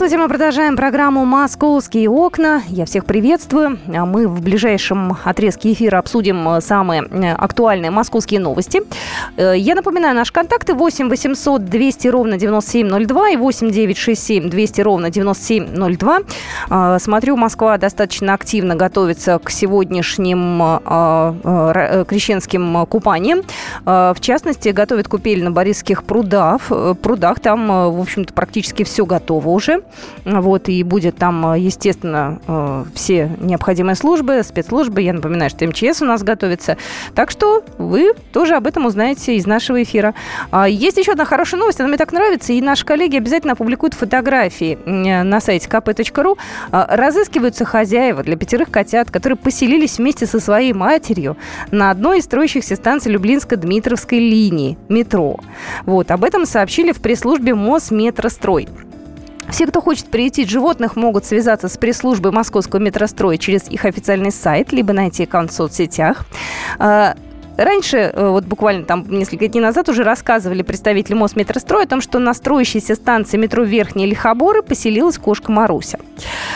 Speaker 1: Здравствуйте, мы продолжаем программу «Московские окна». Я всех приветствую. А Мы в ближайшем отрезке эфира обсудим э, самые э, актуальные московские новости. Э, Я напоминаю, наши контакты 8 800 200 ровно 9702 и 8 967 200 ровно 9702. Э, Смотрю, Москва достаточно активно готовится к сегодняшним крещенским купаниям. В частности, готовит купель на Борисских прудах. прудах. Там, в общем-то, практически все готово уже. Вот, и будет там, э, естественно, э, все необходимые службы, спецслужбы. Я напоминаю, что МЧС у нас готовится. Так что вы тоже об этом узнаете из нашего эфира. А, Есть еще одна хорошая новость, она мне так нравится, и наши коллеги обязательно опубликуют фотографии э, на сайте kp.ru. А, Разыскиваются хозяева для пятерых котят, которые поселились вместе со своей матерью на одной из строящихся станций Люблинско-Дмитровской линии метро. Вот, об этом сообщили в пресс-службе Мосметрострой. Все, кто хочет приютить животных, могут связаться с пресс-службой Московского метростроя через их официальный сайт, либо найти аккаунт в соцсетях. А, Раньше, э, вот буквально там несколько дней назад уже рассказывали представители Мосметростроя о том, что на строящейся станции метро Верхние Лихоборы поселилась кошка Маруся.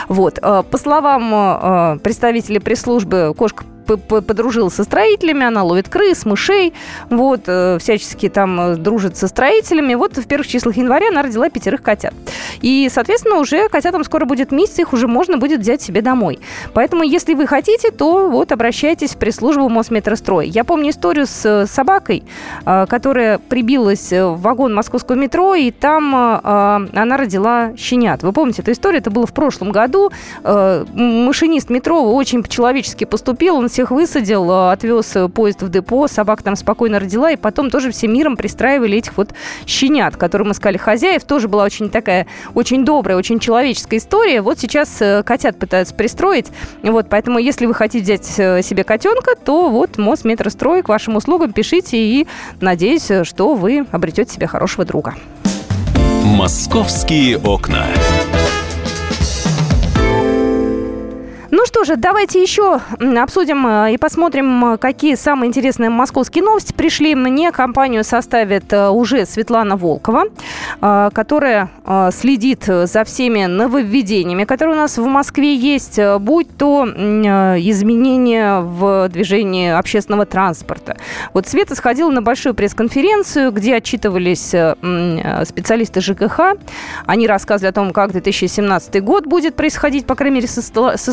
Speaker 1: Вот. э, По словам э, представителей пресс-службы, кошка п- п- подружилась со строителями, она ловит крыс, мышей, вот, э, всячески там э, дружит со строителями. Вот в первых числах января она родила пятерых котят. И, соответственно, уже котятам скоро будет месяц, их уже можно будет взять себе домой. Поэтому, если вы хотите, то вот обращайтесь в пресс-службу Мосметростроя. Я помню историю с э, собакой, которая прибилась в вагон московского метро, и там она родила щенят. Вы помните эту историю? Это было в прошлом году. Машинист метро очень по-человечески поступил, он всех высадил, э, отвез э, поезд в депо, собака там спокойно родила, и потом тоже всем миром пристраивали этих вот щенят, которым искали хозяев. Тоже была очень такая, очень добрая, очень человеческая история. Вот сейчас э, котят пытаются пристроить. Вот, поэтому, если вы хотите взять себе котенка, то вот Мосметрострой к вашим услугам пишите, и надеюсь, что вы обретете себе хорошего друга.
Speaker 3: «Московские окна».
Speaker 1: Ну что же, давайте еще обсудим э, и посмотрим, э, какие самые интересные московские новости пришли. Мне компанию составит э, уже Светлана Волкова, которая следит за всеми нововведениями, которые у нас в Москве есть, будь то изменения в движении общественного транспорта. Вот Света сходила на большую пресс-конференцию, где отчитывались специалисты ЖКХ. Они рассказывали о том, как 2017 год будет происходить, по крайней мере, со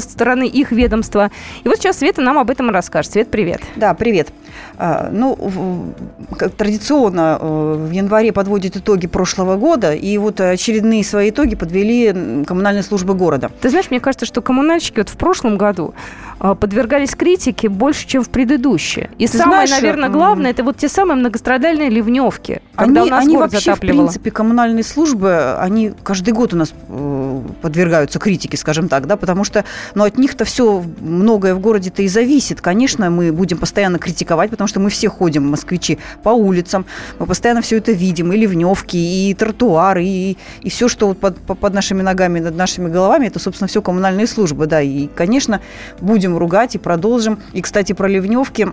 Speaker 1: стороны их ведомства. И вот сейчас Света нам об этом и расскажет. Свет, привет.
Speaker 9: Да, привет. А, Ну, в- традиционно э, в январе подводят итоги прошлого года, и вот очередные свои итоги подвели коммунальные службы города.
Speaker 1: Ты знаешь, мне кажется, что коммунальщики вот в прошлом году э, подвергались критике больше, чем в предыдущие. И
Speaker 9: Ты
Speaker 1: самое,
Speaker 9: знаешь,
Speaker 1: наверное, главное, это вот те самые многострадальные ливневки, когда
Speaker 9: Они,
Speaker 1: у нас
Speaker 9: они
Speaker 1: город
Speaker 9: вообще, в
Speaker 1: затапливало.
Speaker 9: принципе, коммунальные службы, они каждый год у нас э, подвергаются критике, скажем так, да, потому что, ну, от них-то все, многое в городе-то и зависит. Конечно, мы будем постоянно критиковать, потому что мы все ходим, москвичи, по улицам, мы постоянно все это видим, и ливневки, и тротуары, и, и все, что вот под, по- под нашими ногами, над нашими головами, это, собственно, все коммунальные службы, да, и, конечно, будем ругать и продолжим. И, кстати, про ливневки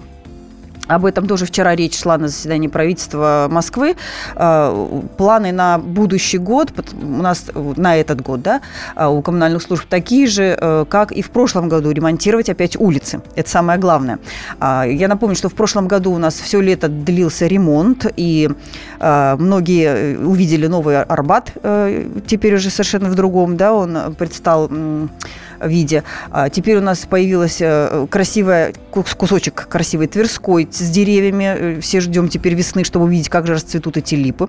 Speaker 9: об этом тоже вчера речь шла на заседании правительства Москвы. Э, Планы на будущий год, у нас э, на этот год, да, э, у коммунальных служб такие же, как и в прошлом году, ремонтировать опять улицы. Это самое главное. А, Я напомню, что в прошлом году у нас все лето длился ремонт, и многие увидели новый Арбат, теперь уже совершенно в другом, да, он предстал виде. А Теперь у нас появилась э, красивая кус- кусочек красивой Тверской с деревьями. Э, Все ждем теперь весны, чтобы увидеть, как же расцветут эти липы,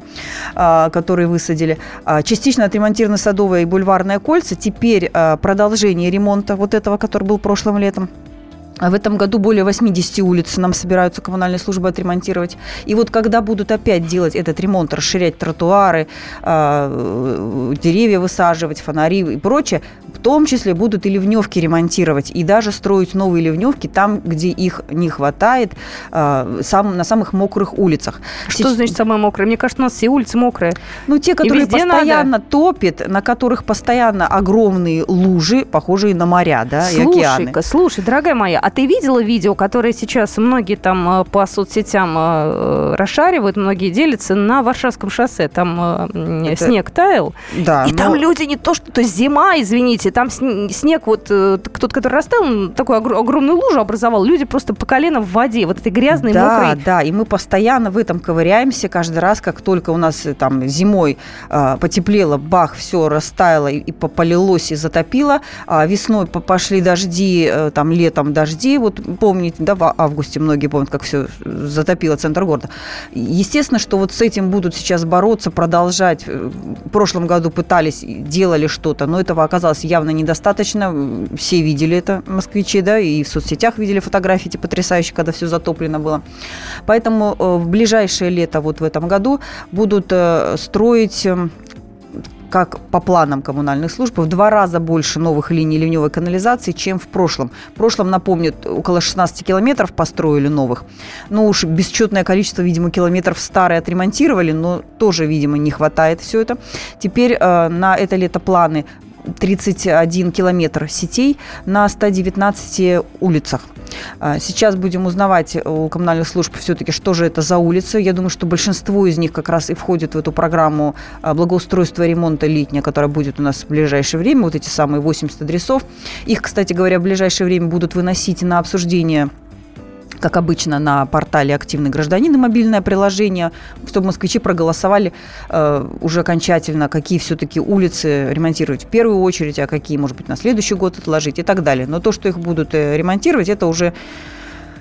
Speaker 9: а, которые высадили. А, Частично отремонтированы садовые и бульварные кольца. Теперь продолжение ремонта вот этого, который был прошлым летом. А В этом году более 80 улиц нам собираются коммунальные службы отремонтировать. И вот когда будут опять делать этот ремонт, расширять тротуары, а, э, деревья высаживать, фонари и прочее, в том числе будут и ливневки ремонтировать, и даже строить новые ливневки там, где их не хватает, а, сам, на самых мокрых улицах.
Speaker 1: Что
Speaker 9: Сеч-
Speaker 1: значит самое мокрое? Мне кажется, у нас все улицы мокрые.
Speaker 9: ну, те, которые постоянно топят, на которых постоянно огромные лужи, похожие на моря, да, и океаны.
Speaker 1: Слушай-ка, слушай, дорогая моя, а ты видела видео, которое сейчас многие там по соцсетям расшаривают, многие делятся на Варшавском шоссе. Там Это... снег таял. Да, и но... там люди не то, что то зима, извините, там снег вот кто-то, который растаял, такую огромную лужу образовал. Люди просто по колено в воде, вот этой грязной,
Speaker 9: да,
Speaker 1: мокрой.
Speaker 9: Да, да, и мы постоянно в этом ковыряемся каждый раз, как только у нас там зимой э, потеплело, бах, все растаяло и, и полилось и затопило. А весной пошли дожди, э, там летом дожди. Вот помните, да, в августе многие помнят, как все затопило центр города. Естественно, что вот с этим будут сейчас бороться, продолжать. В прошлом году пытались, делали что-то, но этого оказалось явно недостаточно. Все видели это, москвичи, да, и в соцсетях видели фотографии эти потрясающие, когда все затоплено было. Поэтому э, в ближайшее лето вот в этом году будут э, строить эм, как по планам коммунальных служб, в два раза больше новых линий ливневой канализации, чем в прошлом. В прошлом, напомню, около 16 километров построили новых. Ну уж бесчетное количество, видимо, километров старые отремонтировали, но тоже, видимо, не хватает все это. Теперь э, на это лето планы 31 километр сетей на 119 улицах. А, сейчас будем узнавать у коммунальных служб все-таки, что же это за улицы. Я думаю, что большинство из них как раз и входит в эту программу а, благоустройства ремонта летняя, которая будет у нас в ближайшее время. Вот эти самые 80 адресов. Их, кстати говоря, в ближайшее время будут выносить на обсуждение как обычно, на портале «Активный гражданин» и мобильное приложение, чтобы москвичи проголосовали э, уже окончательно, какие все-таки улицы ремонтировать в первую очередь, а какие, может быть, на следующий год отложить и так далее. Но то, что их будут э, ремонтировать, это уже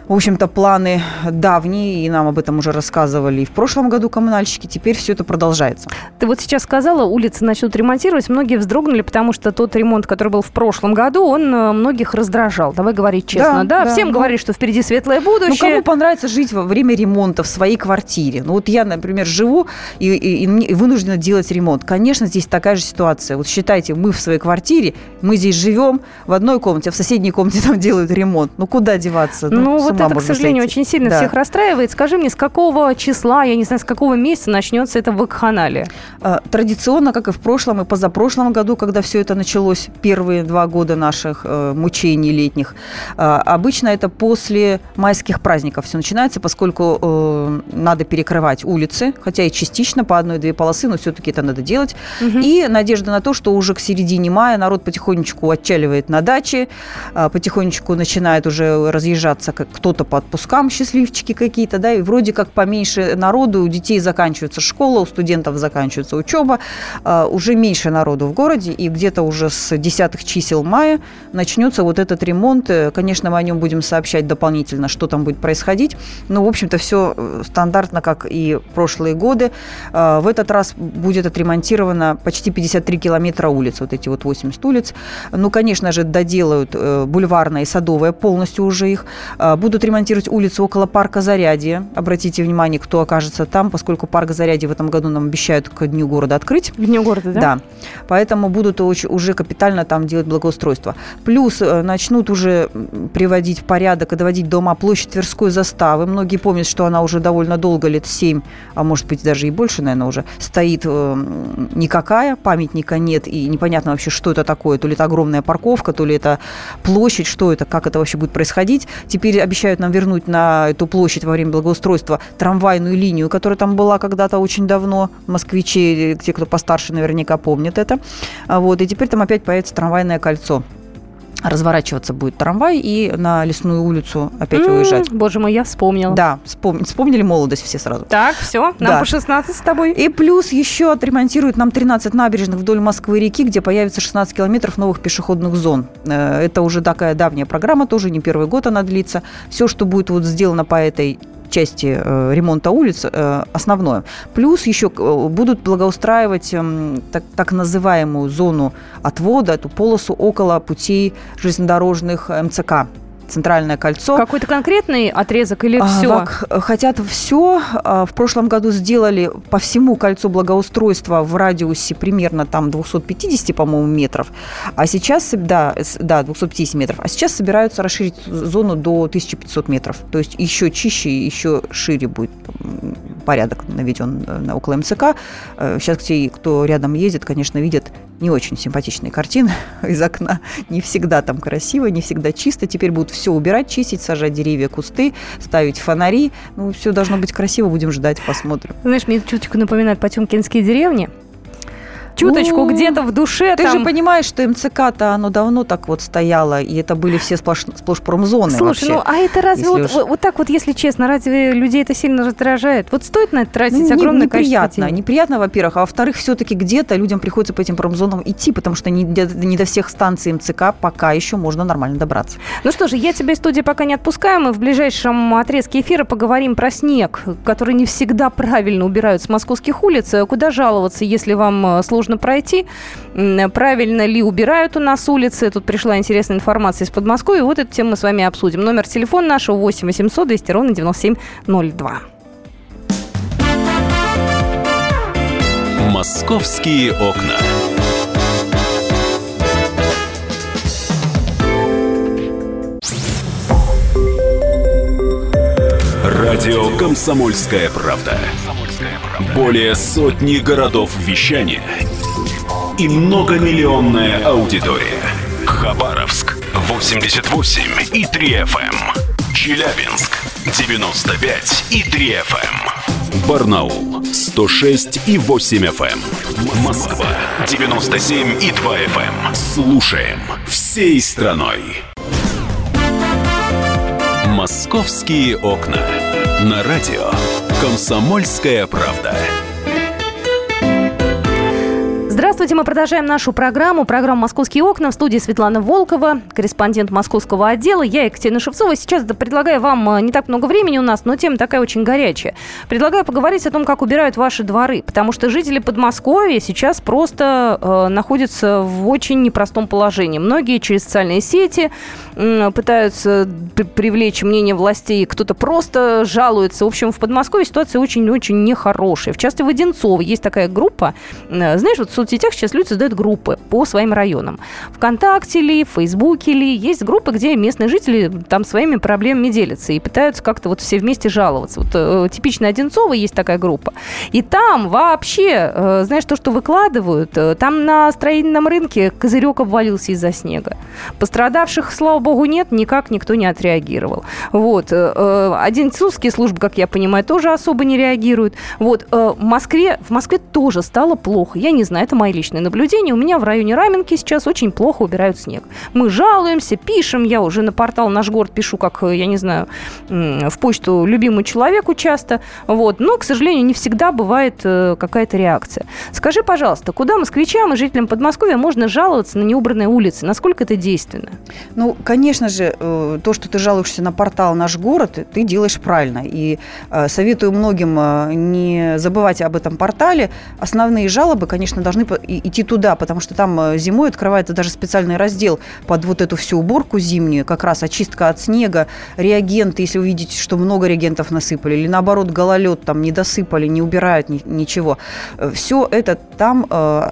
Speaker 9: в общем-то, планы давние, и нам об этом уже рассказывали и в прошлом году коммунальщики. Теперь все это продолжается.
Speaker 1: Ты вот сейчас сказала, улицы начнут ремонтировать. Многие вздрогнули, потому что тот ремонт, который был в прошлом году, он э, многих раздражал. Давай говорить честно. Да, да, да всем да. говорили, что впереди светлое будущее.
Speaker 9: Ну, кому понравится жить во время ремонта в своей квартире? Ну, вот я, например, живу и, и, и вынуждена делать ремонт. Конечно, здесь такая же ситуация. Вот считайте, мы в своей квартире, мы здесь живем в одной комнате, а в соседней комнате там делают ремонт. Ну, куда деваться?
Speaker 1: Ну, ну вот это, к сожалению, сойти. очень сильно да. всех расстраивает. Скажи мне, с какого числа, я не знаю, с какого месяца начнется это вакханалия?
Speaker 9: А, традиционно, как и в прошлом и позапрошлом году, когда все это началось, первые два года наших э, мучений летних, а, обычно это после майских праздников все начинается, поскольку э, надо перекрывать улицы, хотя и частично по одной-две полосы, но все-таки это надо делать. Угу. И надежда на то, что уже к середине мая народ потихонечку отчаливает на даче, а, потихонечку начинает уже разъезжаться кто-то по отпускам, счастливчики какие-то, да, и вроде как поменьше народу, у детей заканчивается школа, у студентов заканчивается учеба, а, уже меньше народу в городе, и где-то уже с десятых чисел мая начнется вот этот ремонт. Э, конечно, мы о нем будем сообщать дополнительно, что там будет происходить, но, в общем-то, все э, стандартно, как и прошлые годы. А, в этот раз будет отремонтировано почти 53 километра улиц, вот эти вот 80 улиц. Ну, конечно же, доделают э, бульварная и садовая полностью уже их. А, будут ремонтировать улицу около парка Зарядье. Обратите внимание, кто окажется там, поскольку парк Зарядье в этом году нам обещают к Дню города открыть.
Speaker 1: К Дню города, да?
Speaker 9: Да. Поэтому будут уже капитально там делать благоустройство. Плюс э, начнут уже приводить в порядок и доводить дома площадь Тверской заставы. Многие помнят, что она уже довольно долго, лет 7, а может быть даже и больше, наверное, уже, стоит э, никакая, памятника нет, и непонятно вообще, что это такое. То ли это огромная парковка, то ли это площадь, что это, как это вообще будет происходить. Теперь обещают нам нам вернуть на эту площадь во время благоустройства трамвайную линию, которая там была когда-то очень давно. Москвичи, те, кто постарше, наверняка помнят это. Вот, и теперь там опять появится трамвайное кольцо разворачиваться будет трамвай и на лесную улицу опять mm, уезжать.
Speaker 1: Боже мой, я вспомнила.
Speaker 9: Да, вспом... вспомнили молодость все сразу.
Speaker 1: Так, все, нам да. по 16 с тобой.
Speaker 9: И плюс еще отремонтируют нам 13 набережных вдоль Москвы-реки, где появится 16 километров новых пешеходных зон. Э, это уже такая давняя программа, тоже не первый год она длится. Все, что будет вот сделано по этой части э, ремонта улиц э, основное. Плюс еще э, будут благоустраивать э, так, так называемую зону отвода, эту полосу около путей железнодорожных МЦК центральное кольцо.
Speaker 1: Какой-то конкретный отрезок или все?
Speaker 9: А, хотят все. А, в прошлом году сделали по всему кольцу благоустройства в радиусе примерно там 250, по-моему, метров. А сейчас, да, да, 250 метров. А сейчас собираются расширить зону до 1500 метров. То есть еще чище, еще шире будет порядок наведен около МЦК. Сейчас э, те, кто рядом ездит, конечно, видят не очень симпатичные картины из окна. Не всегда там красиво, не всегда чисто. Теперь будут все убирать, чистить, сажать деревья, кусты, ставить фонари. Ну, все должно быть красиво, будем ждать, посмотрим.
Speaker 1: Знаешь, мне чуточку напоминает Потемкинские деревни чуточку ну, где-то в душе.
Speaker 9: Ты там... же понимаешь, что МЦК-то оно давно так вот стояло, и это были все сплошь, сплошь промзоны
Speaker 1: Слушай,
Speaker 9: вообще,
Speaker 1: ну а это разве вот, уж... вот так вот, если честно, разве людей это сильно раздражает? Вот стоит на это тратить ну, огромное
Speaker 9: неприятно,
Speaker 1: количество
Speaker 9: Неприятно, во-первых, а во-вторых, все-таки где-то людям приходится по этим промзонам идти, потому что не, не до всех станций МЦК пока еще можно нормально добраться.
Speaker 1: Ну что же, я тебя из студии пока не отпускаю, мы в ближайшем отрезке эфира поговорим про снег, который не всегда правильно убирают с московских улиц. Куда жаловаться, если вам э, сложно пройти? правильно ли убирают у нас улицы. Тут пришла интересная информация из Подмосковья. Вот эту тему мы с вами обсудим. Номер телефона нашего 8 800 200 ровно 9702.
Speaker 3: Московские окна. Радио «Комсомольская правда». Более сотни городов вещания – и многомиллионная аудитория. Хабаровск 88 и 3 FM. Эм. Челябинск 95 и 3 FM. Эм. Барнаул 106 и 8 FM. Эм. Москва 97 и 2 FM. Слушаем всей страной. Московские окна. На радио «Комсомольская правда».
Speaker 1: Здравствуйте, мы продолжаем нашу программу. Программа «Московские окна». В студии Светлана Волкова, корреспондент московского отдела. Я Екатерина Шевцова. Сейчас предлагаю вам э, не так много времени у нас, но тема такая очень горячая. Предлагаю поговорить о том, как убирают ваши дворы. Потому что жители Подмосковья сейчас просто э, находятся в очень непростом положении. Многие через социальные сети э, пытаются привлечь мнение властей. Кто-то просто жалуется. В общем, в Подмосковье ситуация очень-очень нехорошая. В частности, в Одинцово есть такая группа. Э, знаешь, вот в соцсетях сейчас люди создают группы по своим районам. Вконтакте ли, в Фейсбуке ли. Есть группы, где местные жители там своими проблемами делятся и пытаются как-то вот все вместе жаловаться. Вот э, типично Одинцово есть такая группа. И там вообще, э, знаешь, то, что выкладывают, э, там на строительном рынке козырек обвалился из-за снега. Пострадавших, слава богу, нет, никак никто не отреагировал. Вот. Э, Одинцовские службы, как я понимаю, тоже особо не реагируют. Вот. В Москве, в Москве тоже стало плохо. Я не знаю, это мои личное наблюдение, у меня в районе Раменки сейчас очень плохо убирают снег. Мы жалуемся, пишем, я уже на портал «Наш город» пишу, как, я не знаю, в почту любимому человеку часто, вот, но, к сожалению, не всегда бывает э, какая-то реакция. Скажи, пожалуйста, куда москвичам и жителям Подмосковья можно жаловаться на неубранные улицы? Насколько это действенно?
Speaker 9: Ну, конечно же, э, то, что ты жалуешься на портал «Наш город», ты делаешь правильно. И э, советую многим не забывать об этом портале. Основные жалобы, конечно, должны идти туда, потому что там э, зимой открывается даже специальный раздел под вот эту всю уборку зимнюю, как раз очистка от снега, реагенты, если вы видите, что много реагентов насыпали, или наоборот гололед там не досыпали, не убирают ни, ничего. Э, все это там э,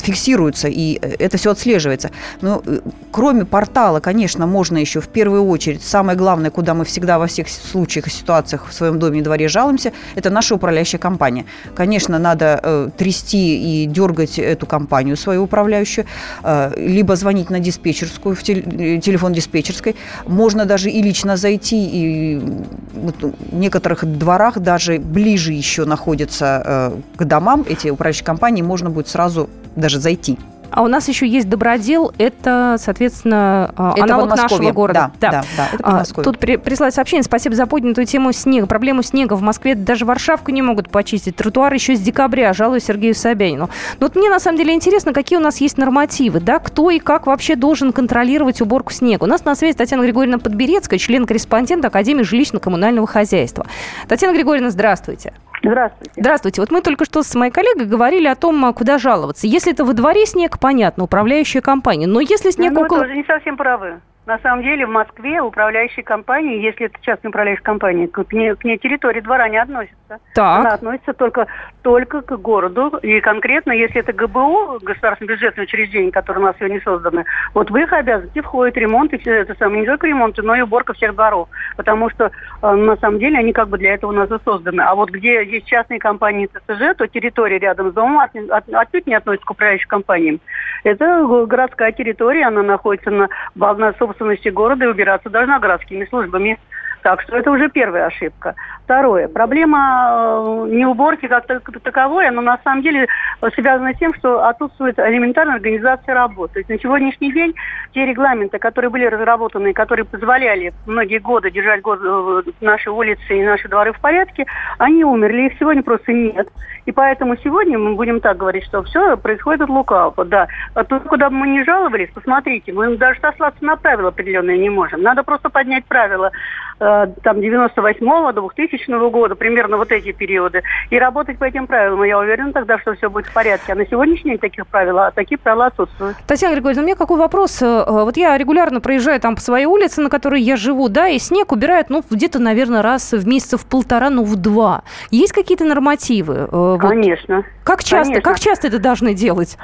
Speaker 9: фиксируется, и э, это все отслеживается. Но кроме портала, конечно, можно еще в первую очередь, самое главное, куда мы всегда во всех случаях и ситуациях в своем доме и дворе жалуемся, это наша управляющая компания. Конечно, надо э, трясти и дергать эту компанию свою управляющую, э, либо звонить на диспетчерскую, в телефон диспетчерской. Можно даже и лично зайти, и в некоторых дворах даже ближе еще находятся э, к домам эти управляющие компании, можно будет сразу даже зайти.
Speaker 1: А у нас еще есть добродел, это, соответственно, а, это аналог нашего города.
Speaker 9: Да, да, да,
Speaker 1: это а, Тут при, прислали сообщение, спасибо за поднятую тему снега. Проблему снега в Москве даже Варшавку не могут почистить. Тротуар еще с декабря, жалуюсь Сергею Собянину. Но вот мне на самом деле интересно, какие у нас есть нормативы, да, кто и как вообще должен контролировать уборку снега. У нас на связи Татьяна Григорьевна Подберецкая, член-корреспондент Академии жилищно-коммунального хозяйства. Татьяна Григорьевна, здравствуйте.
Speaker 10: Здравствуйте.
Speaker 1: Здравствуйте. Вот мы только что с моей коллегой говорили о том, а, куда жаловаться. Если это во дворе снег, понятно, управляющая компания. Но если снег
Speaker 10: ну,
Speaker 1: около...
Speaker 10: Вы тоже не совсем правы. На самом деле в Москве управляющие компании, если это частная управляющая компания, к ней, к ней территория двора не относится.
Speaker 1: Так.
Speaker 10: Она относится только, только к городу. И конкретно, если это ГБУ, государственное бюджетное учреждение, которое у нас сегодня создано, вот в их обязанности входит ремонт, и все это самое, не только ремонт, но и уборка всех дворов. Потому что, э, на самом деле, они как бы для этого у нас и созданы. А вот где есть частные компании ТСЖ, то территория рядом с домом от, от, отнюдь не относится к управляющим компаниям. Это городская территория, она находится на, на собственности города и убираться должна городскими службами. Так что это уже первая ошибка. Второе. Проблема э, не уборки как таковой, но на самом деле связана с тем, что отсутствует элементарная организация работы. То есть на сегодняшний день те регламенты, которые были разработаны, которые позволяли многие годы держать э, наши улицы и наши дворы в порядке, они умерли. Их сегодня просто нет. И поэтому сегодня мы будем так говорить, что все происходит от лукавого. Да. А тут, куда бы мы не жаловались, посмотрите, мы даже сослаться на правила определенные не можем. Надо просто поднять правила э, там 98-го, 2000 года, примерно вот эти периоды, и работать по этим правилам. Я уверена тогда, что все будет в порядке. А на сегодняшний день таких правил, а такие правила отсутствуют.
Speaker 1: Татьяна Григорьевна, у меня какой вопрос? Э, вот я регулярно проезжаю там по своей улице, на которой я живу, да, и снег убирают, ну, где-то, наверное, раз в месяц в полтора, ну, в два. Есть какие-то нормативы?
Speaker 10: Конечно.
Speaker 1: Как часто, Конечно. как часто это должны делать?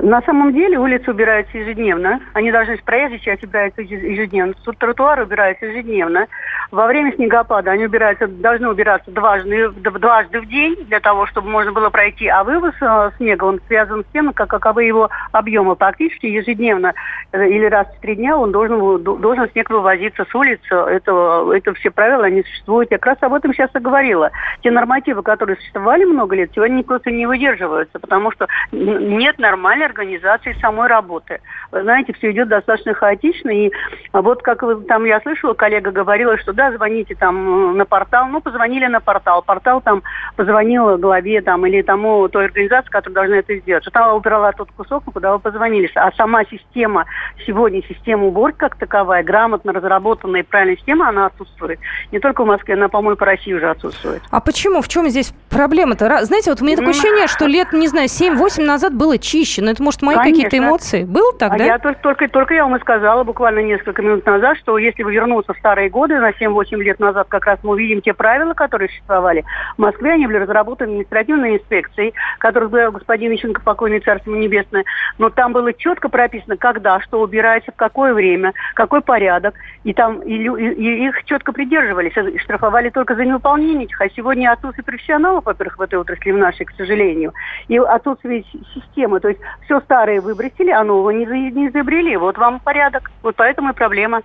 Speaker 10: На самом деле улицы убираются ежедневно. Они должны с проезжей части убираются ежедневно. Тротуары убираются ежедневно. Во время снегопада они убираются, должны убираться дважды, дважды в день для того, чтобы можно было пройти. А вывоз э, снега, он связан с тем, как, каковы его объемы. Практически ежедневно э, или раз в три дня он должен, должен снег вывозиться с улицы. Это, это все правила, они существуют. Я как раз об этом сейчас и говорила. Те нормативы, которые существовали много лет, сегодня просто не выдерживаются, потому что нет нормальной нормальной организации самой работы. Вы знаете, все идет достаточно хаотично. И вот как вы, там я слышала, коллега говорила, что да, звоните там э, на портал. Ну, позвонили на портал. Портал там позвонил главе там или тому той организации, которая должна это сделать. Что там убрала тот кусок, куда вы позвонили. А сама система, сегодня система уборки как таковая, грамотно разработанная и правильная система, она отсутствует. Не только в Москве, она, по-моему, по России уже отсутствует.
Speaker 1: А почему? В чем здесь проблема-то? Знаете, вот у меня такое ощущение, что лет, не знаю, 7-8 назад было чище. Но это, может, мои какие-то эмоции? Был так,
Speaker 10: а
Speaker 1: да?
Speaker 10: Я только, только, только я вам и сказала буквально несколько минут назад, что если вы вернуться в старые годы, на 7-8 лет назад, как раз мы увидим те правила, которые существовали. В Москве они были разработаны административной инспекцией, которую был господин Ищенко, покойный царство небесное. Но там было четко прописано, когда, что убирается, в какое время, какой порядок. И там и, и, их четко придерживались, и штрафовали только за невыполнение этих. А сегодня отсутствие профессионалов, во-первых, в этой отрасли, в нашей, к сожалению, и отсутствие системы. То есть все старое выбросили, а нового не, не изобрели. Вот вам порядок. Вот поэтому и проблема.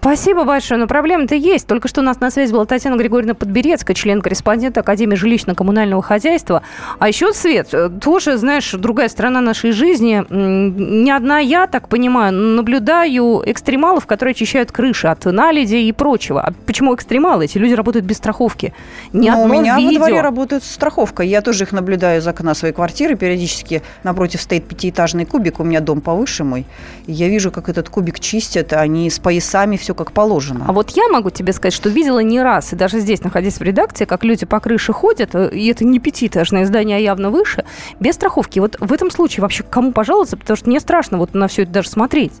Speaker 1: Спасибо большое. Но проблема-то есть. Только что у нас на связи была Татьяна Григорьевна Подберецкая, член-корреспондент Академии жилищно-коммунального хозяйства. А еще, Свет, э, тоже, знаешь, другая сторона нашей жизни. Не одна я, так понимаю, наблюдаю экстремалов, которые очищают крыши от наледи и прочего. А почему экстремалы? Эти люди работают без страховки.
Speaker 9: Ни Но у меня видео. во дворе работает страховка. Я тоже их наблюдаю из окна своей квартиры. Периодически напротив стоит пятиэтажный кубик, у меня дом повыше мой. И я вижу, как этот кубик чистят, они с поясами, все как положено.
Speaker 1: А вот я могу тебе сказать, что видела не раз, и даже здесь, находясь в редакции, как люди по крыше ходят, э, и это не пятиэтажное здание, а явно выше, без страховки. Вот в этом случае вообще кому пожаловаться, потому что мне страшно вот на все это даже смотреть.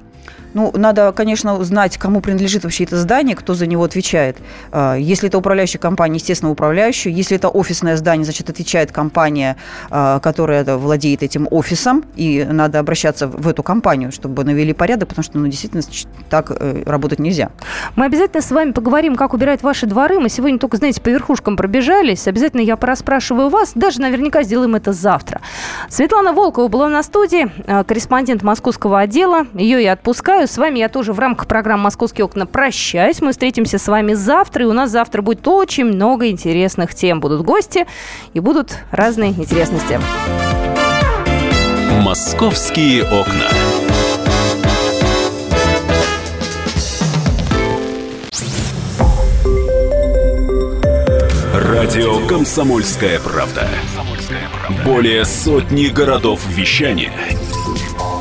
Speaker 9: Ну, надо, конечно, знать, кому принадлежит вообще это здание, кто за него отвечает. А, если это управляющая компания, естественно, управляющая. Если это офисное здание, значит, отвечает компания, а, которая владеет этим офисом, и надо обращаться в эту компанию, чтобы навели порядок, потому что, ну, действительно, так э, работать нельзя.
Speaker 1: Мы обязательно с вами поговорим, как убирать ваши дворы. Мы сегодня только, знаете, по верхушкам пробежались. Обязательно я пораспрашиваю вас. Даже наверняка сделаем это завтра. Светлана Волкова была на студии, а, корреспондент московского отдела. Ее я отпускаю. С вами я тоже в рамках программы «Московские окна» прощаюсь. Мы встретимся с вами завтра, и у нас завтра будет очень много интересных тем. Будут гости и будут разные интересности.
Speaker 3: «Московские окна». Радио «Комсомольская правда». Более сотни городов вещания –